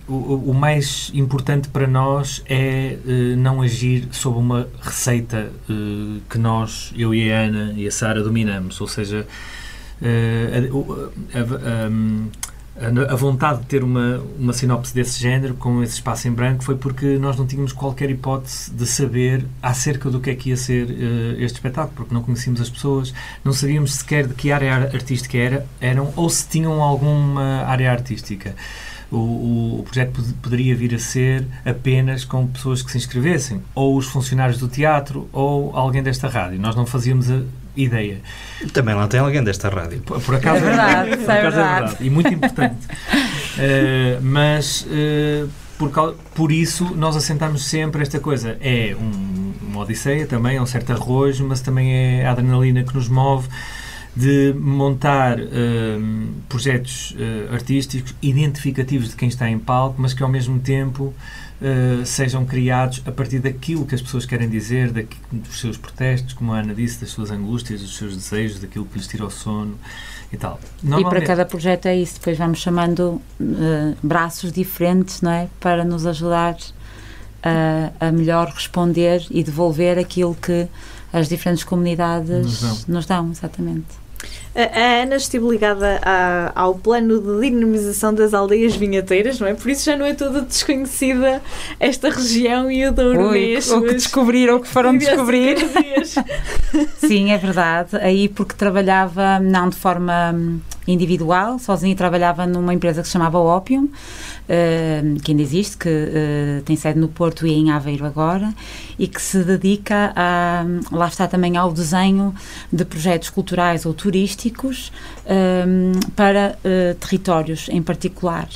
o, o, mais importante para nós é uh, não agir sob uma receita uh, que nós, eu e a Ana e a Sara, dominamos. Ou seja, a, a, vontade de ter uma, uma sinopse desse género, com esse espaço em branco, foi porque nós não tínhamos qualquer hipótese de saber acerca do que é que ia ser uh, este espetáculo, porque não conhecíamos as pessoas, não sabíamos sequer de que área artística era, eram ou se tinham alguma área artística. O, o, o, projeto poderia vir a ser apenas com pessoas que se inscrevessem, ou os funcionários do teatro, ou alguém desta rádio. Nós não fazíamos a, ideia. Também lá tem alguém desta rádio. Por, por acaso, é verdade, por acaso é, verdade. é verdade. E muito importante. uh, mas uh, por, por isso nós assentamos sempre esta coisa. É um, uma odisseia também, é um certo arrojo, mas também é a adrenalina que nos move de montar uh, projetos uh, artísticos identificativos de quem está em palco, mas que ao mesmo tempo uh, sejam criados a partir daquilo que as pessoas querem dizer, daqui, dos seus protestos, como a Ana disse, das suas angústias, dos seus desejos, daquilo que lhes tira o sono e tal. E para cada projeto é isso, depois vamos chamando uh, braços diferentes, não é? Para nos ajudar a, a melhor responder e devolver aquilo que as diferentes comunidades nos dão, nos dão exatamente. A Ana esteve ligada a, ao plano de dinamização das aldeias vinheteiras, não é? Por isso já não é toda desconhecida esta região e o Douro Mês. O que descobriram, o que foram descobrir. Sim, é verdade. Aí porque trabalhava, não de forma individual, sozinha trabalhava numa empresa que se chamava Opium, que ainda existe, que uh, tem sede no Porto e em Aveiro agora, e que se dedica a, lá está também ao desenho de projetos culturais ou turísticos para uh, territórios em particular.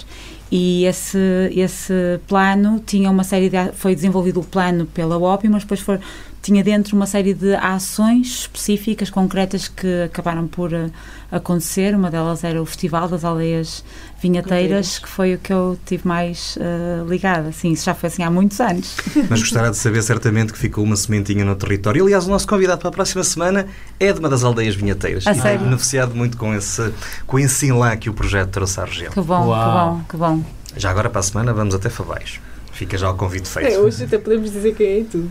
E esse, esse plano tinha uma série de foi desenvolvido o plano pela OPI, mas depois foi, tinha dentro uma série de ações específicas, concretas que acabaram por uh, acontecer. Uma delas era o Festival das Aldeias Vinhateiras, que foi o que eu tive mais uh, ligada. Sim, isso já foi assim há muitos anos. Mas gostará de saber certamente que ficou uma sementinha no território. Aliás, o nosso convidado para a próxima semana é de uma das aldeias vinhateiras. A e sério? tem beneficiado muito com esse, com esse enlã que o projeto trouxe à região. Que bom, Uau. que bom, que bom. Já agora para a semana vamos até Favais. Fica já o convite feito. É, hoje até podemos dizer quem é e tudo.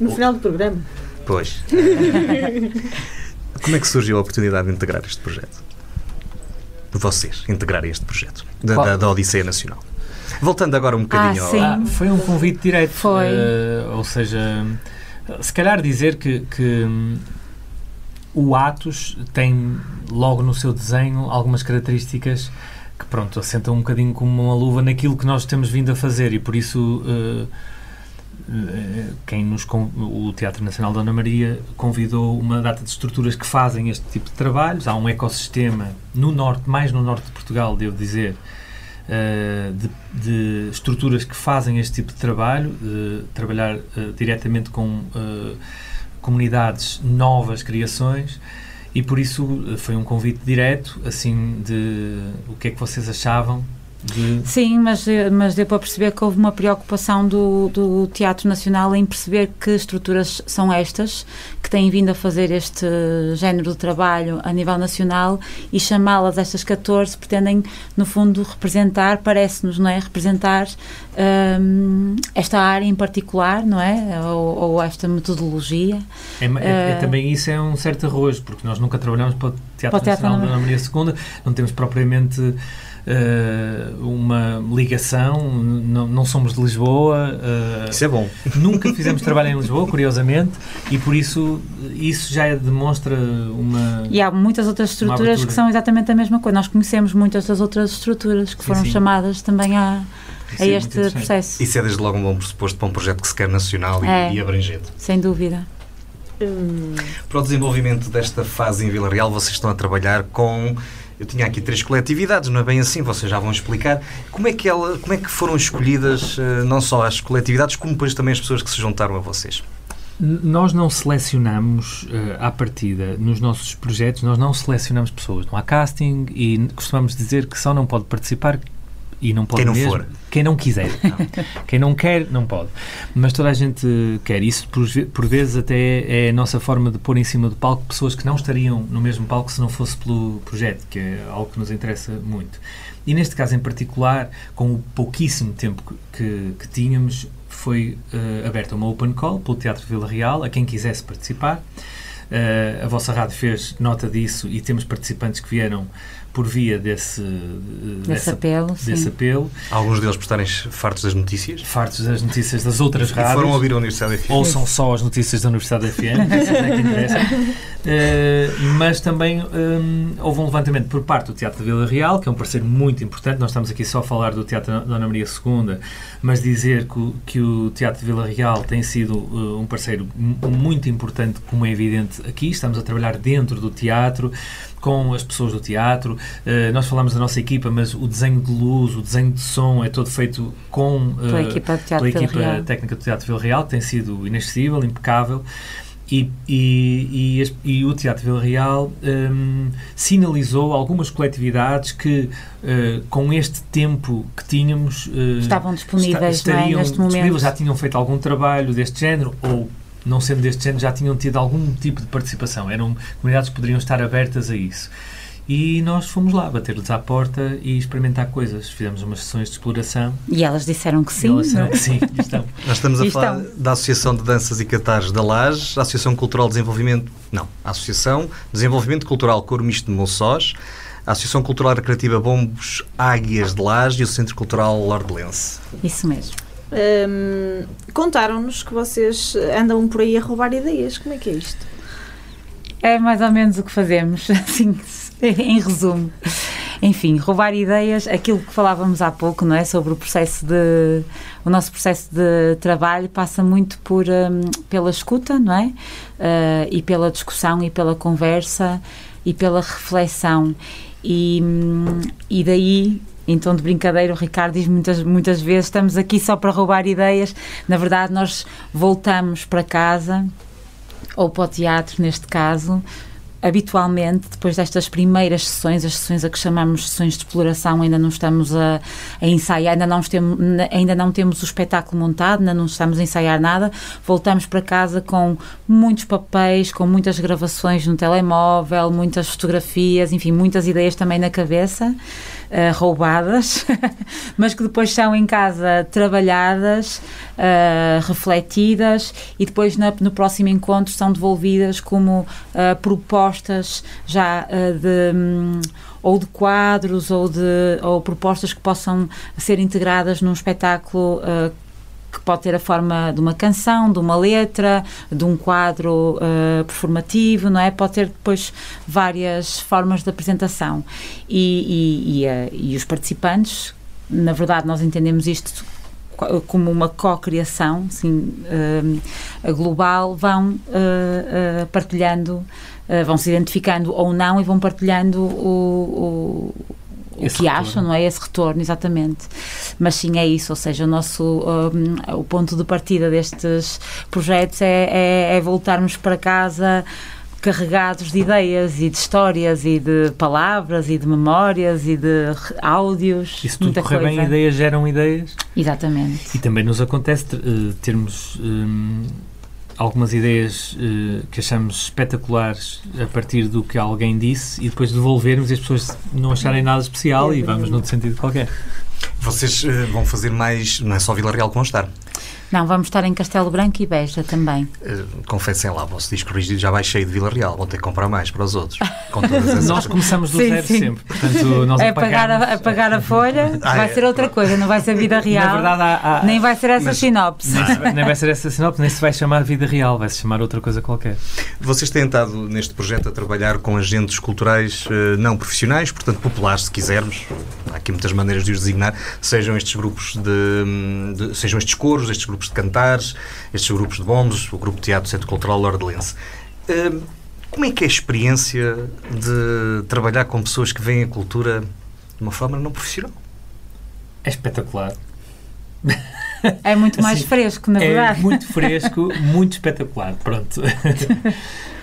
No final do programa. Pois. Como é que surgiu a oportunidade de integrar este projeto? De vocês integrarem este projeto da, da, da Odisseia Nacional. Voltando agora um bocadinho Ah, ao- sim. Ah, foi um convite direto. Foi. eh, ou seja, se calhar dizer que, que, o Atos tem logo no seu desenho algumas características que pronto, assentam um bocadinho como uma luva naquilo que nós temos vindo a fazer e por isso eh, quem nos o Teatro Nacional Dona Maria convidou uma data de estruturas que fazem este tipo de trabalhos. Há um ecossistema no norte, mais no norte de Portugal, devo dizer, eh, de, de estruturas que fazem este tipo de trabalho, de trabalhar eh, diretamente com eh, comunidades, novas criações, e por isso eh, foi um convite direto, assim, de o que é que vocês achavam de... Sim, mas, eh, mas deu para perceber que houve uma preocupação do, do Teatro Nacional em perceber que estruturas são estas, que têm vindo a fazer este género de trabalho a nível nacional e chamá-las, estas 14, pretendem, no fundo, representar, parece-nos, não é? Representar hum, esta área em particular, não é? Ou, ou esta metodologia. É, é- é Eh, também isso é um certo arrojo, porque nós nunca trabalhamos para o Teatro Para o Teatro Nacional Ana da Maria II, não temos propriamente eh, uma ligação, não, não somos de Lisboa, eh, Isso é bom. nunca fizemos trabalho em Lisboa, curiosamente, e por isso isso já demonstra uma... E há muitas outras estruturas que são exatamente a mesma coisa. Nós conhecemos muitas das outras estruturas que Sim, foram sim. chamadas também a, isso a é este processo. Isso é desde logo um bom pressuposto para um projeto que se quer nacional e, É. e abrangente. Sem dúvida. Hum, Para o desenvolvimento desta fase em Vila Real, vocês estão a trabalhar com. Eu tinha aqui três coletividades, não é bem assim? Vocês já vão explicar. Como é que, ela, como é que foram escolhidas eh, não só as coletividades, como depois também as pessoas que se juntaram a vocês? Nós não selecionamos eh, à partida nos nossos projetos, nós não selecionamos pessoas. Não há casting e costumamos dizer que só não pode participar e não pode Quem não mesmo for. quem não quiser. quem não quer, não pode. Mas toda a gente quer. Isso, por, por vezes, até é a nossa forma de pôr em cima do palco pessoas que não estariam no mesmo palco se não fosse pelo projeto, que é algo que nos interessa muito. E neste caso em particular, com o pouquíssimo tempo que, que, tínhamos, foi eh, aberta uma open call pelo Teatro Vila Real a quem quisesse participar. Eh, a vossa rádio fez nota disso e temos participantes que vieram por via desse, eh, Desse dessa- apelo, desse sim. apelo, Alguns deles por estarem fartos das notícias. fartos das notícias das outras E rádios. foram ouvir a Universidade FM. Ouçam só as notícias da Universidade FM, isso é que interessa. Eh, mas também hum, houve um levantamento por parte do Teatro de Vila Real, que é um parceiro muito importante. Nós estamos aqui só a falar do Teatro Dona Maria II, mas dizer que, o- que o Teatro de Vila Real tem sido eh, um parceiro mu- muito importante, como é evidente aqui. Estamos a trabalhar dentro do teatro, com as pessoas do teatro. Eh, nós falamos da nossa equipa, mas o desenho de luz, o desenho de som é todo feito com Pela eh, equipa pela equipa técnica do Teatro Vila Real, que tem sido inacessível, impecável. E, e, e, e o Teatro Vila Real hum, sinalizou algumas coletividades que, eh, com este tempo que tínhamos, eh, Estavam disponíveis esta- não é, estariam neste disponíveis, momento. já tinham feito algum trabalho deste género ou não sendo deste género já tinham tido algum tipo de participação eram comunidades que poderiam estar abertas a isso e nós fomos lá bater-lhes à porta e experimentar coisas fizemos umas sessões de exploração E elas disseram que sim. elas disseram é? que sim e estão Nós estamos a falar estão. da Associação de Danças e Catares da Laje, a Associação Cultural de Desenvolvimento. Não, a Associação de Desenvolvimento Cultural Coro Misto de Monçós, a Associação Cultural Recreativa Bombos Águias de Laje e o Centro Cultural Lordelense. Isso mesmo. Hum, Contaram-nos que vocês andam por aí a roubar ideias. Como é que é isto? É mais ou menos o que fazemos, assim, em resumo. Enfim, roubar ideias, aquilo que falávamos há pouco, não é? Sobre o processo de. O nosso processo de trabalho passa muito por, um, pela escuta, não é? Uh, e pela discussão e pela conversa e pela reflexão. E, hum, e daí tom de brincadeira, o Ricardo diz muitas, muitas vezes: estamos aqui só para roubar ideias. Na verdade, nós voltamos para casa, ou para o teatro, neste caso, habitualmente, depois destas primeiras sessões, as sessões a que chamamos sessões de exploração, ainda não estamos a, a ensaiar, ainda não, ainda não temos o espetáculo montado, ainda não estamos a ensaiar nada, voltamos para casa com muitos papéis, com muitas gravações no telemóvel, muitas fotografias, enfim, muitas ideias também na cabeça uh, roubadas, mas que depois são em casa trabalhadas, uh, refletidas e depois na, no próximo encontro são devolvidas como uh, propostas já de. Um, ou de quadros ou de ou propostas que possam ser integradas num espetáculo uh, que pode ter a forma de uma canção, de uma letra, de um quadro uh, performativo, não é? Pode ter depois várias formas de apresentação. E, e, e, uh, e os participantes, na verdade, nós entendemos isto como uma co-criação assim, uh, global, vão partilhando, vão se identificando ou não e vão partilhando o, o o Esse que retorno. acham, não é? Esse retorno, exatamente. Mas sim, é isso, ou seja, o nosso um, o ponto de partida destes projetos é, é, é voltarmos para casa carregados de ideias e de histórias e de palavras e de memórias e de áudios. E se tudo correr bem, ideias geram ideias. Exatamente. E também nos acontece uh, termos um, algumas ideias uh, que achamos espetaculares a partir do que alguém disse e depois devolvermos e as pessoas não acharem nada especial e vamos noutro sentido qualquer. Vocês uh, vão fazer mais, não é só Vila Real vão estar? Não, vamos estar em Castelo Branco e Beja também. Uh, confessem lá, o vosso disco rígido já vai cheio de Vila Real, vão ter que comprar mais para os outros. nós começamos do sim, zero sim. sempre, portanto nós é pagar a, a pagar a folha, ah, vai é. ser outra coisa, não vai ser vida real. Na verdade, há, há, nem vai ser essa mas, sinopse. Nem, nem, vai ser essa sinopse, nem se vai chamar vida real, vai se chamar outra coisa qualquer. Vocês têm estado neste projeto a trabalhar com agentes culturais uh, não profissionais, portanto populares, se quisermos, há aqui muitas maneiras de os designar, sejam estes grupos de, de sejam estes coros, estes grupos de cantares, estes grupos de bombos, o grupo de teatro Centro Cultural Lordelense. Hum, como é que é a experiência de trabalhar com pessoas que veem a cultura de uma forma não profissional? É espetacular. É muito mais assim, fresco, na verdade. É muito fresco, muito espetacular. Pronto.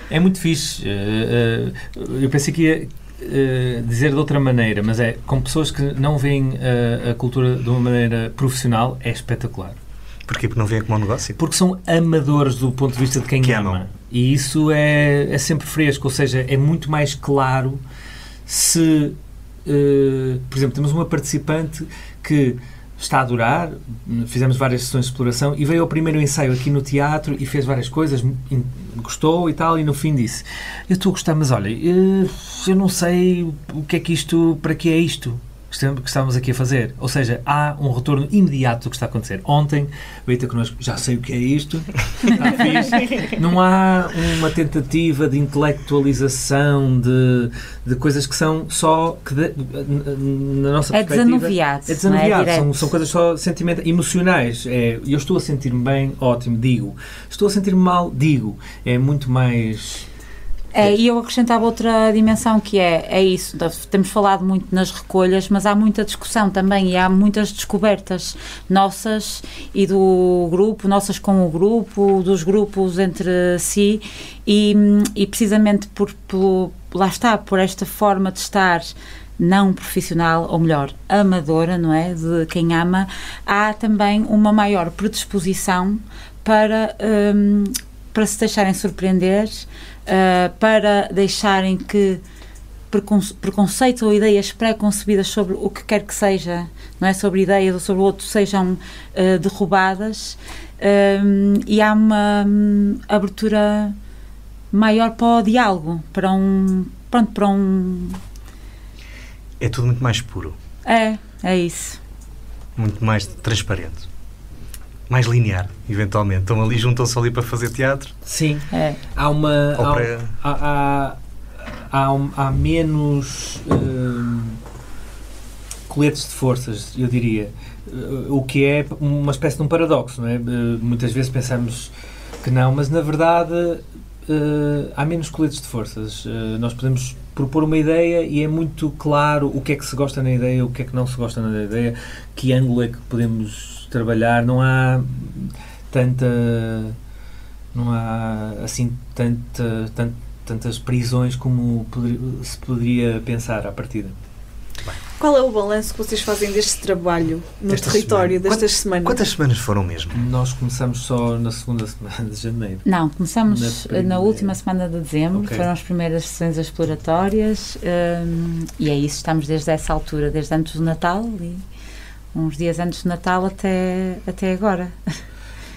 É muito fixe. Eh, eh, eu pensei que ia eh, dizer de outra maneira, mas é com pessoas que não veem a cultura de uma maneira profissional, é espetacular. Porquê? Porque não veem como um negócio? Porque são amadores do ponto de vista de quem que ama. Amam. E isso é, é sempre fresco, ou seja, é muito mais claro se, uh, por exemplo, temos uma participante que está a adorar, fizemos várias sessões de exploração e veio ao primeiro ensaio aqui no teatro e fez várias coisas, gostou e tal, e no fim disse: Eu estou a gostar, mas olha, eh, eu não sei o que é que isto, para que é isto que estamos aqui a fazer. Ou seja, há um retorno imediato do que está a acontecer. Ontem veio ter connosco, já sei o que é isto, está fixe. Não há uma tentativa de intelectualização de, de coisas que são só, que de, na nossa é perspectiva... Desanuviado, é desanuviado. É são, são coisas só sentimentais, emocionais. É, eu estou a sentir-me bem, ótimo, digo. Estou a sentir-me mal, digo. É muito mais é, e eu acrescentava outra dimensão que é, é isso, temos falado muito nas recolhas, mas há muita discussão também e há muitas descobertas nossas e do grupo, nossas com o grupo, dos grupos entre si e, e precisamente por, por, lá está, por esta forma de estar não profissional, ou melhor, amadora, não é? De quem ama, há também uma maior predisposição para, um, para se deixarem surpreender uh, para deixarem que preconceito ou ideias pré-concebidas sobre o que quer que seja, não é sobre ideias ou sobre o outro, sejam uh, derrubadas um, e há uma um, abertura maior para o diálogo, para um pronto, para um é tudo muito mais puro. É, é isso. Muito mais transparente. Mais linear, eventualmente. Estão ali, juntam-se ali para fazer teatro. Sim. É. Há uma. Há, para- há, há, há, há menos hum, coletes de forças, eu diria. O que é uma espécie de um paradoxo, não é? Uh, Muitas vezes pensamos que não, mas na verdade uh, há menos coletes de forças. Uh, Nós podemos propor uma ideia e é muito claro o que é que se gosta na ideia, o que é que não se gosta na ideia, que ângulo é que podemos trabalhar. Não há tanta não há assim tanta, tan- tantas prisões como se poderia pensar à partida. Qual é o balanço que vocês fazem deste trabalho no Esta território semana. destas semanas? Quantas semanas foram mesmo? Nós começamos só na segunda semana de janeiro. Não, começamos Na na, última semana de dezembro, Ok. foram as primeiras sessões exploratórias hum, e é isso, estamos desde essa altura, desde antes do Natal e uns dias antes do Natal até, até agora.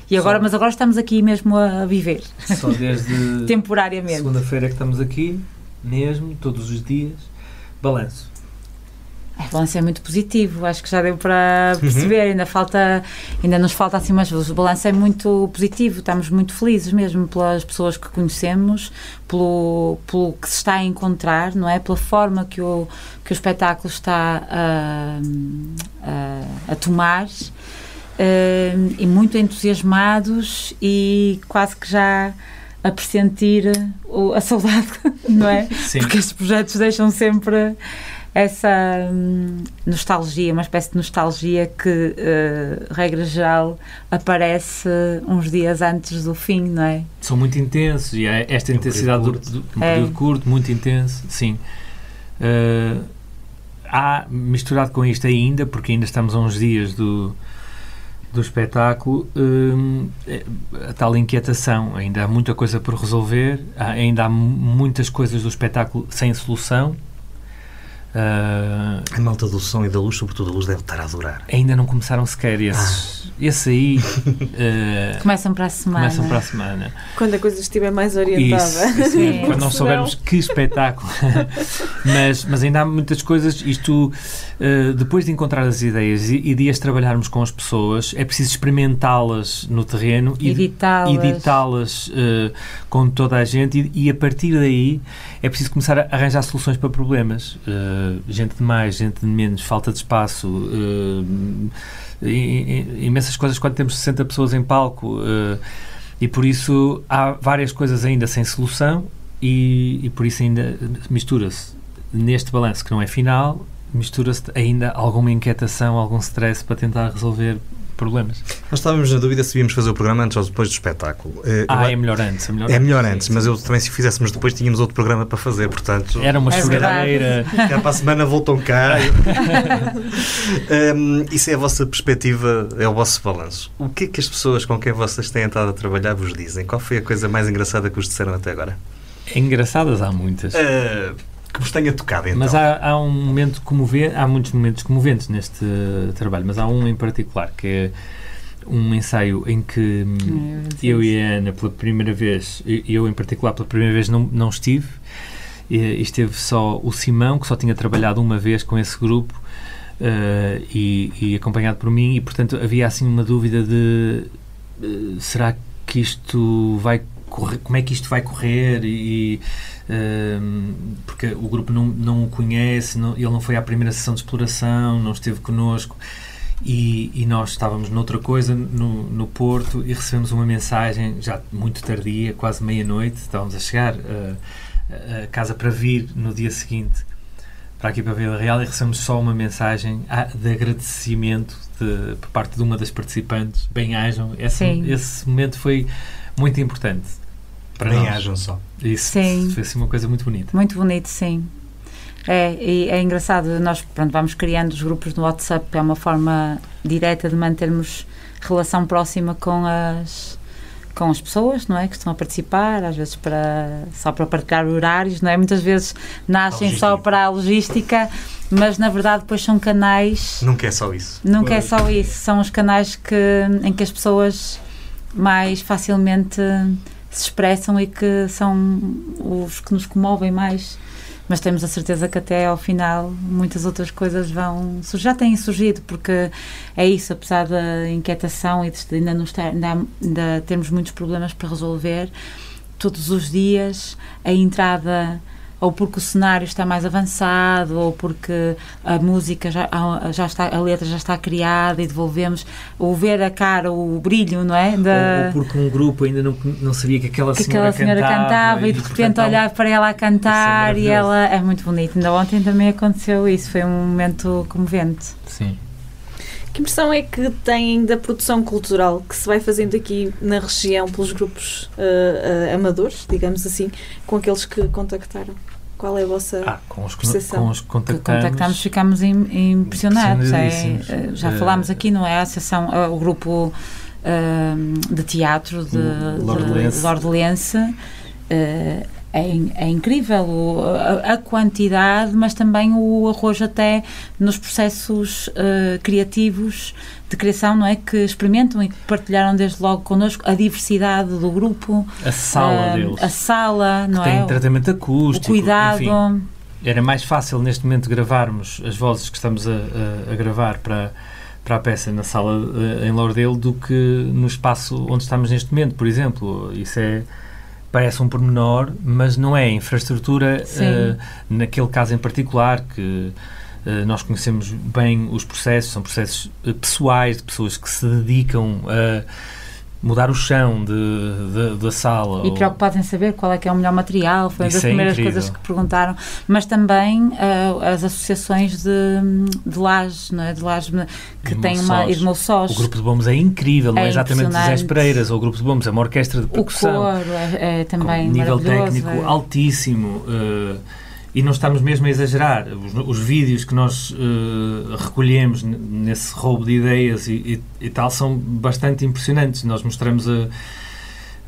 E agora, Só- mas agora estamos aqui mesmo a viver, Só desde temporariamente. segunda-feira que estamos aqui, mesmo, todos os dias. Balanço. O balanço é muito positivo, acho que já deu para Uhum. perceber, ainda falta, ainda nos falta assim mais o balanço é muito positivo, estamos muito felizes mesmo pelas pessoas que conhecemos, pelo, pelo que se está a encontrar, não é? Pela forma que o, que o espetáculo está a, a, a tomar eh, e muito entusiasmados e quase que já a pressentir a saudade, não é? Sim. Porque estes projetos deixam sempre essa hum, nostalgia, uma espécie de nostalgia que, eh, regra geral, aparece uns dias antes do fim, não é? São muito intensos e é esta Um intensidade do, período do, um É. período curto, muito intenso, sim. Uh, há, misturado com isto ainda, porque ainda estamos a uns dias do, do espetáculo, hum, é- a tal inquietação. Ainda há muita coisa por resolver, há- ainda há mu- muitas coisas do espetáculo sem solução. Uh, A malta do som e da luz, sobretudo a luz, deve estar a adorar. ainda não começaram sequer esses. Esse aí uh, Começam para a semana. começam para a semana. Quando a coisa estiver mais orientada. Isso, isso mesmo, Sim. quando não soubermos que espetáculo. mas, mas ainda há muitas coisas. Isto, eh, depois de encontrar as ideias e, e de as trabalharmos com as pessoas, é preciso experimentá-las no terreno e Editá-las. editá-las eh, com toda a gente e, e a partir daí é preciso começar a arranjar soluções para problemas. Eh, gente de mais, gente de menos, falta de espaço, i- imensas coisas quando temos 60 pessoas em palco. eh, e por isso há várias coisas ainda sem solução e, e por isso ainda mistura-se neste balanço que não é final, mistura-se ainda alguma inquietação, algum stress para tentar resolver problemas. Nós estávamos na dúvida se devíamos fazer o programa antes ou depois do espetáculo. Eh, Ah, eu- é melhor antes. É melhor, é melhor antes, sim, mas eu também se fizéssemos depois tínhamos outro programa para fazer, portanto... Era uma É choradeira. Já para a semana voltam cá. Hum, isso é a vossa perspectiva, é o vosso balanço. O que é que as pessoas com quem vocês têm estado a trabalhar vos dizem? Qual foi a coisa mais engraçada que vos disseram até agora? Engraçadas há muitas. Uh, que vos tenha tocado, então. Mas há, há um momento comovente, há muitos momentos comoventes neste trabalho, mas há um em particular que é um ensaio em que hum, É, eu e a Ana pela primeira vez, e eu em particular pela primeira vez não, não estive, e esteve só o Simão, que só tinha trabalhado uma vez com esse grupo uh, e, e acompanhado por mim, e portanto havia assim uma dúvida de uh, será que isto vai correr, como é que isto vai correr e um, porque o grupo não, não o conhece, não, ele não foi à primeira sessão de exploração, não esteve connosco e, e nós estávamos noutra coisa no, no Porto e recebemos uma mensagem já muito tardia, quase meia-noite, estávamos a chegar uh, a, a casa para vir no dia seguinte para aqui para a Vila Real e recebemos só uma mensagem ah, de agradecimento de, por parte de uma das participantes, bem-ajam, esse, Sim. esse momento foi muito importante para Nem nós. hajam só. Isso Sim. foi assim uma coisa muito bonita. Muito bonito, sim. É, e é engraçado, nós pronto, vamos criando os grupos no WhatsApp, é uma forma direta de mantermos relação próxima com as com as pessoas, não é, que estão a participar, às vezes para só para partilhar horários, não é? Muitas vezes nascem só para a logística, mas na verdade depois são canais Nunca é só isso. Nunca é só isso, são os canais que, em que as pessoas mais facilmente se expressam e que são os que nos comovem mais. Mas temos a certeza que até ao final muitas outras coisas vão já têm surgido porque é isso apesar da inquietação e de ainda não estar ainda, ainda temos muitos problemas para resolver todos os dias a entrada ou porque o cenário está mais avançado, ou porque a música já, já está, a letra já está criada e devolvemos, ou ver a cara, o brilho, não é? Da, ou, ou, porque um grupo ainda não, não sabia que aquela que senhora, aquela senhora cantava, cantava, e, de repente olhar para ela a cantar e ela é muito bonita. Ainda ontem também aconteceu isso, foi um momento comovente. Sim. Que impressão é que têm da produção cultural que se vai fazendo aqui na região pelos grupos uh, uh, amadores, digamos assim, com aqueles que contactaram? Qual é a vossa ah, com os, percepção? Com os que contactamos, que contactamos ficámos impressionados. É, já falámos aqui, não é? A associação, o grupo de teatro de, de Lordelense. Uh, é, é incrível a, a, quantidade, mas também o arrojo até nos processos uh, criativos de criação, não é? Que experimentam e que partilharam desde logo connosco a diversidade do grupo. A sala uh, deles. A sala, não é? Tem tratamento acústico. O cuidado. Enfim, era mais fácil neste momento gravarmos as vozes que estamos a, a, a gravar para para a peça na sala uh, em Lourdel do que no espaço onde estamos neste momento, por exemplo. Isso é parece um pormenor, mas não é infraestrutura uh, naquele caso em particular que uh, nós conhecemos bem os processos, são processos uh, pessoais de pessoas que se dedicam a mudar o chão de, de, da sala. E preocupados em saber qual é que é o melhor material, foi uma das é primeiras incrível. coisas que perguntaram. Mas também uh, as associações de, de lajes, não é? de lajes que têm uma... E de O grupo de bombos é incrível, não é, é exatamente Zé Espereiras, ou o grupo de bombos, é uma orquestra de percussão. O coro é, é também nível técnico é. altíssimo. Uh, e não estamos mesmo a exagerar. Os, os vídeos que nós uh, recolhemos nesse roubo de ideias e, e, e, tal são bastante impressionantes. Nós mostramos a,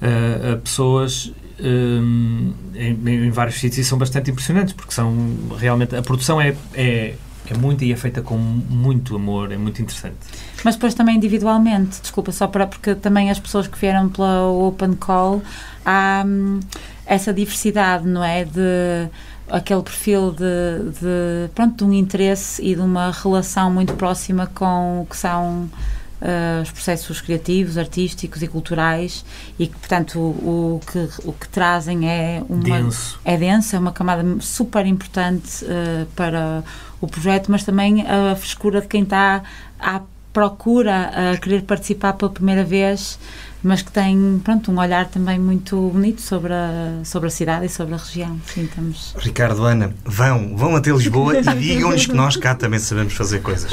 a, a pessoas um, eh, em, em, vários sítios e são bastante impressionantes porque são realmente. A produção é, é, é muita e é feita com muito amor, é muito interessante. Mas depois também individualmente, desculpa, só para porque também as pessoas que vieram pela Open Call há hum, essa diversidade, não é? De aquele perfil de, de, pronto, de um interesse e de uma relação muito próxima com o que são uh, os processos criativos, artísticos e culturais e que, portanto, o, o, que, o que trazem é uma... Denso. É denso, é uma camada super importante uh, para o projeto, mas também a frescura de quem está à procura, a querer participar pela primeira vez mas que tem pronto, um olhar também muito bonito sobre a, sobre a cidade e sobre a região. Sim, estamos... Ricardo, Ana, vão, vão até Lisboa e digam-lhes que nós cá também sabemos fazer coisas.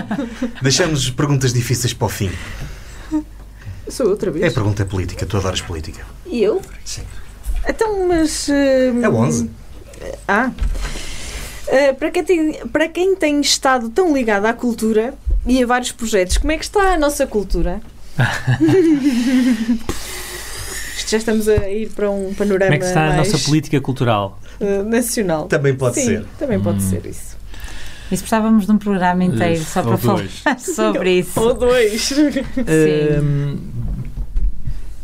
Deixamos perguntas difíceis para o fim. Sou outra vez. É pergunta política, tu adoras política. E eu? Sim. Então, mas. Uh, é 11. Ah. Uh, para, quem tem, para quem tem estado tão ligado à cultura e a vários projetos, como é que está a nossa cultura? Isto já estamos a ir para um panorama. Como é que está a nossa política cultural? Uh, nacional. Também pode Sim, ser. Também pode hum. ser isso. Isso precisávamos de um programa inteiro uh, só para falar sobre isso. Ou dois. Uh,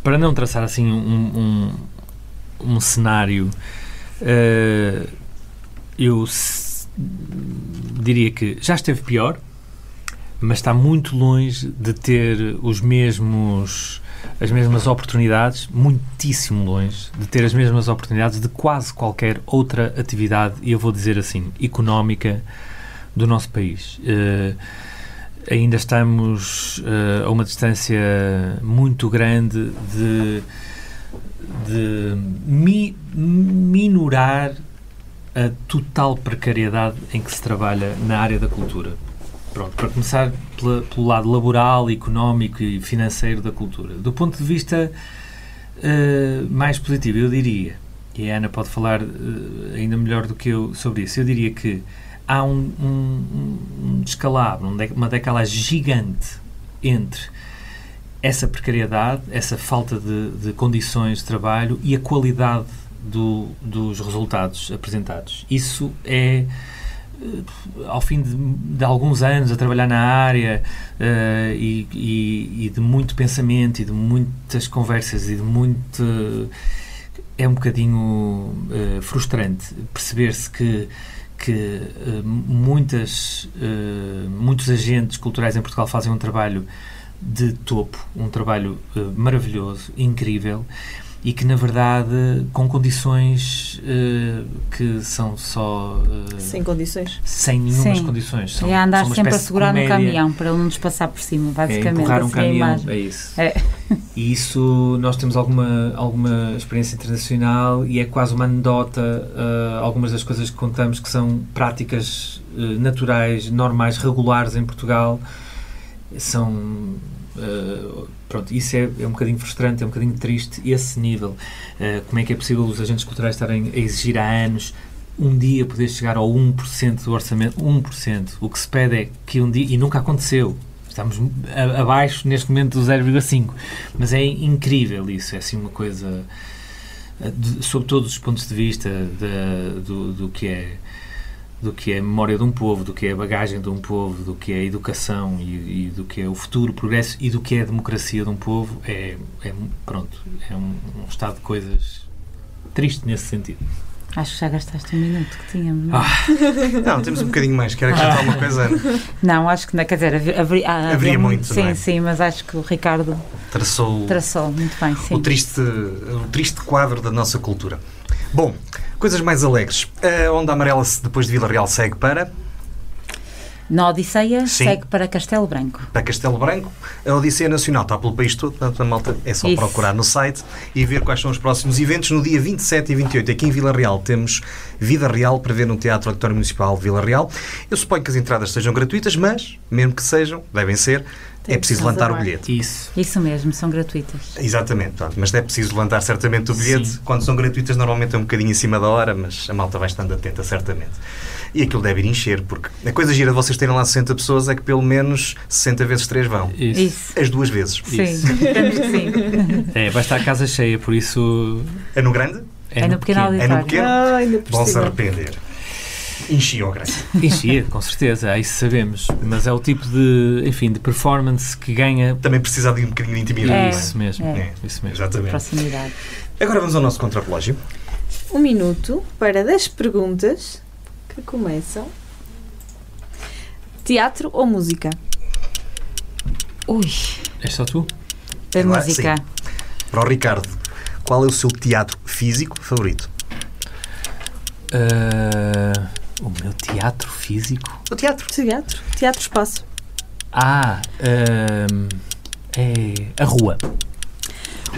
para não traçar assim um, um, um cenário, uh, eu diria que já esteve pior mas está muito longe de ter os mesmos as mesmas oportunidades, muitíssimo longe de ter as mesmas oportunidades de quase qualquer outra atividade, e eu vou dizer assim, económica do nosso país. Uh, ainda estamos uh, a uma distância muito grande de, de mi, minorar a total precariedade em que se trabalha na área da cultura. Pronto, para começar pela, pelo lado laboral, económico e financeiro da cultura. Do ponto de vista uh, mais positivo, eu diria, e a Ana pode falar uh, ainda melhor do que eu sobre isso, eu diria que há um, um, um descalabro, uma decalagem gigante entre essa precariedade, essa falta de, de condições de trabalho e a qualidade do, dos resultados apresentados. Isso é ao fim de, de, alguns anos a trabalhar na área uh, e, e, e, de muito pensamento e de muitas conversas e de muito é um bocadinho uh, frustrante perceber-se que, que uh, muitas, uh, muitos agentes culturais em Portugal fazem um trabalho de topo, um trabalho maravilhoso, incrível, e que na verdade com condições uh, que são só uh, sem condições. sem nenhumas Sim. condições. São, é andar sempre a segurar no caminhão para ele não nos passar por cima basicamente é empurrar um caminhão é isso. É. e isso nós temos alguma alguma experiência internacional e é quase uma anedota uh, algumas das coisas que contamos que são práticas naturais normais regulares em Portugal. São Uh, pronto, isso é, é, um bocadinho frustrante, é um bocadinho triste, esse nível. Uh, como é que é possível os agentes culturais estarem a exigir há anos um dia poder chegar ao 1% do orçamento? 1%. O que se pede é que um dia, e nunca aconteceu, estamos abaixo neste momento do 0,5%, mas é incrível isso, é assim uma coisa, uh, de, sob todos os pontos de vista de, do, do que é do que é a memória de um povo, do que é a bagagem de um povo, do que é a educação e, e do que é o futuro, o progresso e do que é a democracia de um povo, é, é pronto, é um, um, estado de coisas triste nesse sentido. Acho que já gastaste um minuto que tínhamos. Não, é? ah. não temos um bocadinho mais. Quer acrescentar alguma coisa? Não, acho que não. Quer dizer, haveria, haveria, haveria muito. Sim, é? sim, mas acho que o Ricardo traçou, traçou muito bem. Sim. O, triste, o triste quadro da nossa cultura. Bom, Coisas mais alegres. A onda amarela, depois de Vila Real, segue para. Na Odisseia, Sim. segue para Castelo Branco. Para Castelo Branco. A Odisseia Nacional está pelo país todo, portanto, a malta é só Isso. procurar no site e ver quais são os próximos eventos. No dia 27 e 28, aqui em Vila Real, temos Vida Real para ver no Teatro Auditório Municipal de Vila Real. Eu suponho que as entradas sejam gratuitas, mas, mesmo que sejam, devem ser, tem é preciso levantar o bilhete. Isso. Isso mesmo, são gratuitas. Exatamente, mas é preciso levantar certamente o bilhete. Sim. Quando são gratuitas, normalmente é um bocadinho em cima da hora, mas a malta vai estando atenta, certamente. E aquilo deve ir encher, porque a coisa gira de vocês terem lá 60 pessoas é que pelo menos 60 vezes 3 vão. Isso. isso. As duas vezes. Sim, que sim. É, vai estar a casa cheia, por isso. É no grande? É, é no, no pequeno, pequeno. É no pequeno? Ah, Vão se arrepender. Enchia o grande. Enchia, com certeza, isso sabemos. Mas é o tipo de, enfim, de performance que ganha. Também precisa de um bocadinho de intimidade. É, isso mesmo. É. é. isso mesmo. Exatamente. Proximidade. Agora vamos ao nosso contrarrelógio. Um minuto para 10 perguntas que começam. Teatro ou música? Ui. É só tu? A é música. Sim. Para o Ricardo, qual é o seu teatro físico favorito? Uh... O meu teatro físico? O teatro. Teatro. Teatro espaço. Ah, um, é a rua.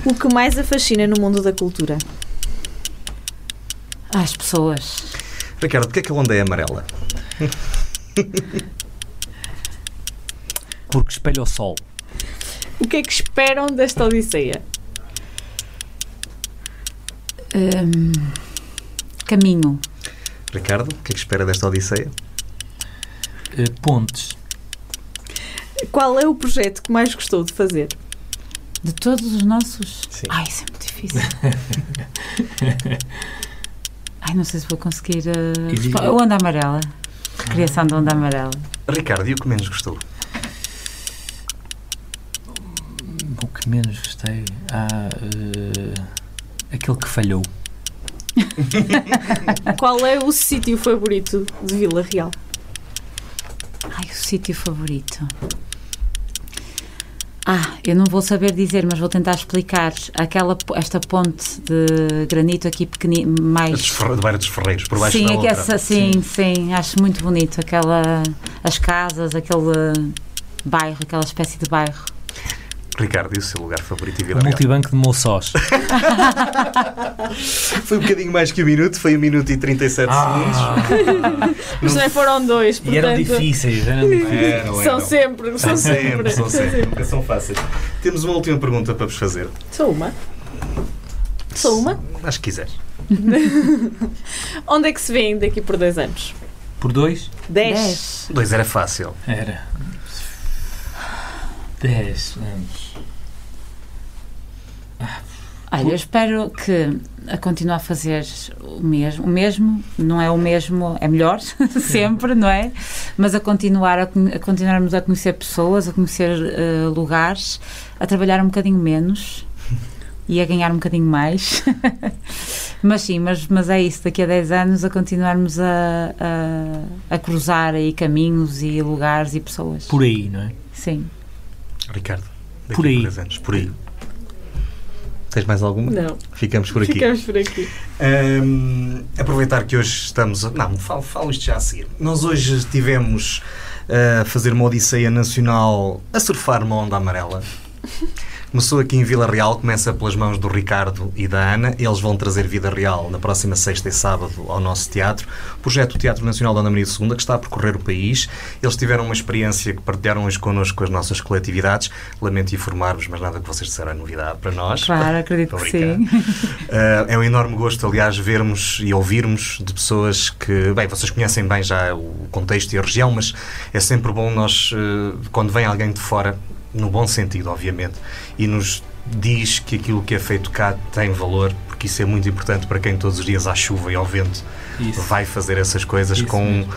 O que mais a fascina no mundo da cultura? As pessoas. Ricardo, porquê é que a onda é amarela? Porque espelha o sol. O que é que esperam desta Odisseia? Um, caminho. Ricardo, o que é que espera desta Odisseia? Uh, pontes. Qual é o projeto que mais gostou de fazer? De todos os nossos? Sim. Ai, isso é muito difícil. Ai, não sei se vou conseguir. Uh, o Onda Amarela. A criação da Onda Amarela. Ricardo, e o que menos gostou? O que menos gostei? Ah, uh, aquele que falhou. Qual é o sítio favorito de Vila Real? Ai, o sítio favorito. Ah, eu não vou saber dizer, mas vou tentar explicar. Aquela, esta ponte de granito aqui pequenino, mais... De Beira dos Ferreiros, por baixo sim, da outra. Essa, sim, sim, sim, acho muito bonito. Aquela, as casas, aquele bairro, aquela espécie de bairro. Ricardo, e o seu lugar favorito em Vila O multibanco de Moçós. foi um bocadinho mais que um minuto, foi um minuto e 37 ah. segundos. Mas não foram dois, portanto... E eram difíceis, eram difíceis. Eram, São sempre, são, são sempre. São sempre, nunca são fáceis. Temos uma última pergunta para vos fazer. Só uma? Só uma? Acho que quiseres. Onde é que se vêem daqui por dois anos? Por dois? Dez. Dez. Dois era fácil. Era. Dez anos. Olha, eu espero que a continuar a fazer o mesmo. O mesmo não é o mesmo, é melhor sempre, não é? Mas a continuar a, a continuarmos a conhecer pessoas, a conhecer uh, lugares, a trabalhar um bocadinho menos. e a ganhar um bocadinho mais. mas sim, mas, mas é isso, daqui a 10 anos a continuarmos a, a, a cruzar aí caminhos e lugares e pessoas. Por aí, não é? Sim. Ricardo, daqui Por aí. a 10 anos, por aí. Tens mais alguma? Não. Ficamos por aqui. Ficamos por aqui. Hum, aproveitar que hoje estamos. a- Não, falo, falo isto já a seguir. Nós hoje estivemos a fazer uma Odisseia Nacional a surfar uma onda amarela. Começou aqui em Vila Real, começa pelas mãos do Ricardo e da Ana. Eles vão trazer Vida Real na próxima sexta e sábado ao nosso teatro. Projeto do Teatro Nacional da Ana Maria II, que está a percorrer o país. Eles tiveram uma experiência que partilharam hoje connosco com as nossas coletividades. Lamento informar-vos, mas nada que vocês disseram é novidade para nós. Claro, acredito que sim. Uh, é um enorme gosto, aliás, vermos e ouvirmos de pessoas que, bem, vocês conhecem bem já o contexto e a região, mas é sempre bom nós, uh, quando vem alguém de fora, no bom sentido, obviamente, e nos diz que aquilo que é feito cá tem valor, porque isso é muito importante para quem todos os dias à chuva e ao vento Isso. vai fazer essas coisas Isso com. mesmo.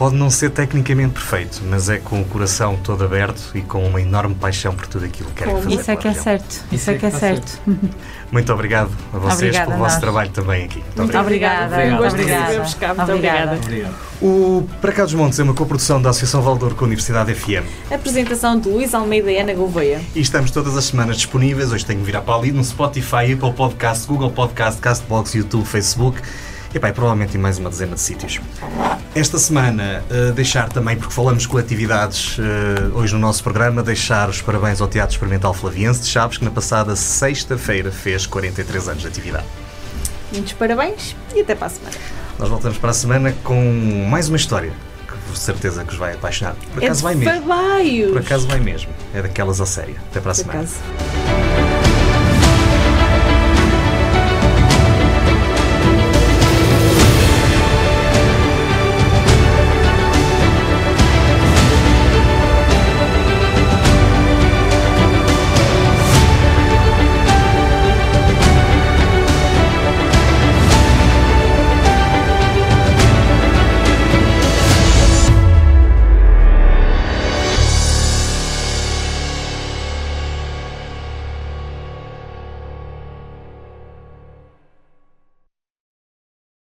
Pode não ser tecnicamente perfeito, mas é com o coração todo aberto e com uma enorme paixão por tudo aquilo que querem fazer. Isso é que é certo. Isso é que é está certo. Muito obrigado a vocês Obrigada pelo a vosso trabalho também aqui. Muito Muito obrigado. obrigada. Foi um gosto Obrigada. Muito Obrigada. O Para Cá dos Montes é uma coprodução da Associação Valdor com a Universidade FM. Apresentação de Luís Almeida e Ana Gouveia. E estamos todas as semanas disponíveis. Hoje tenho que virar para ali no Spotify, Apple Podcast, Google Podcast, Castbox, YouTube, Facebook. E e provavelmente em mais uma dezena de sítios. Esta semana, eh, deixar também, porque falamos coletividades eh, hoje no nosso programa, deixar os parabéns ao Teatro Experimental Flaviense de Chaves, que na passada sexta-feira fez 43 anos de atividade. Muitos parabéns e até para a semana. Nós voltamos para a semana com mais uma história, que de certeza que os vai apaixonar. Por É acaso de vai mesmo. Por acaso vai mesmo. É daquelas a sério. Até para a Por semana. acaso.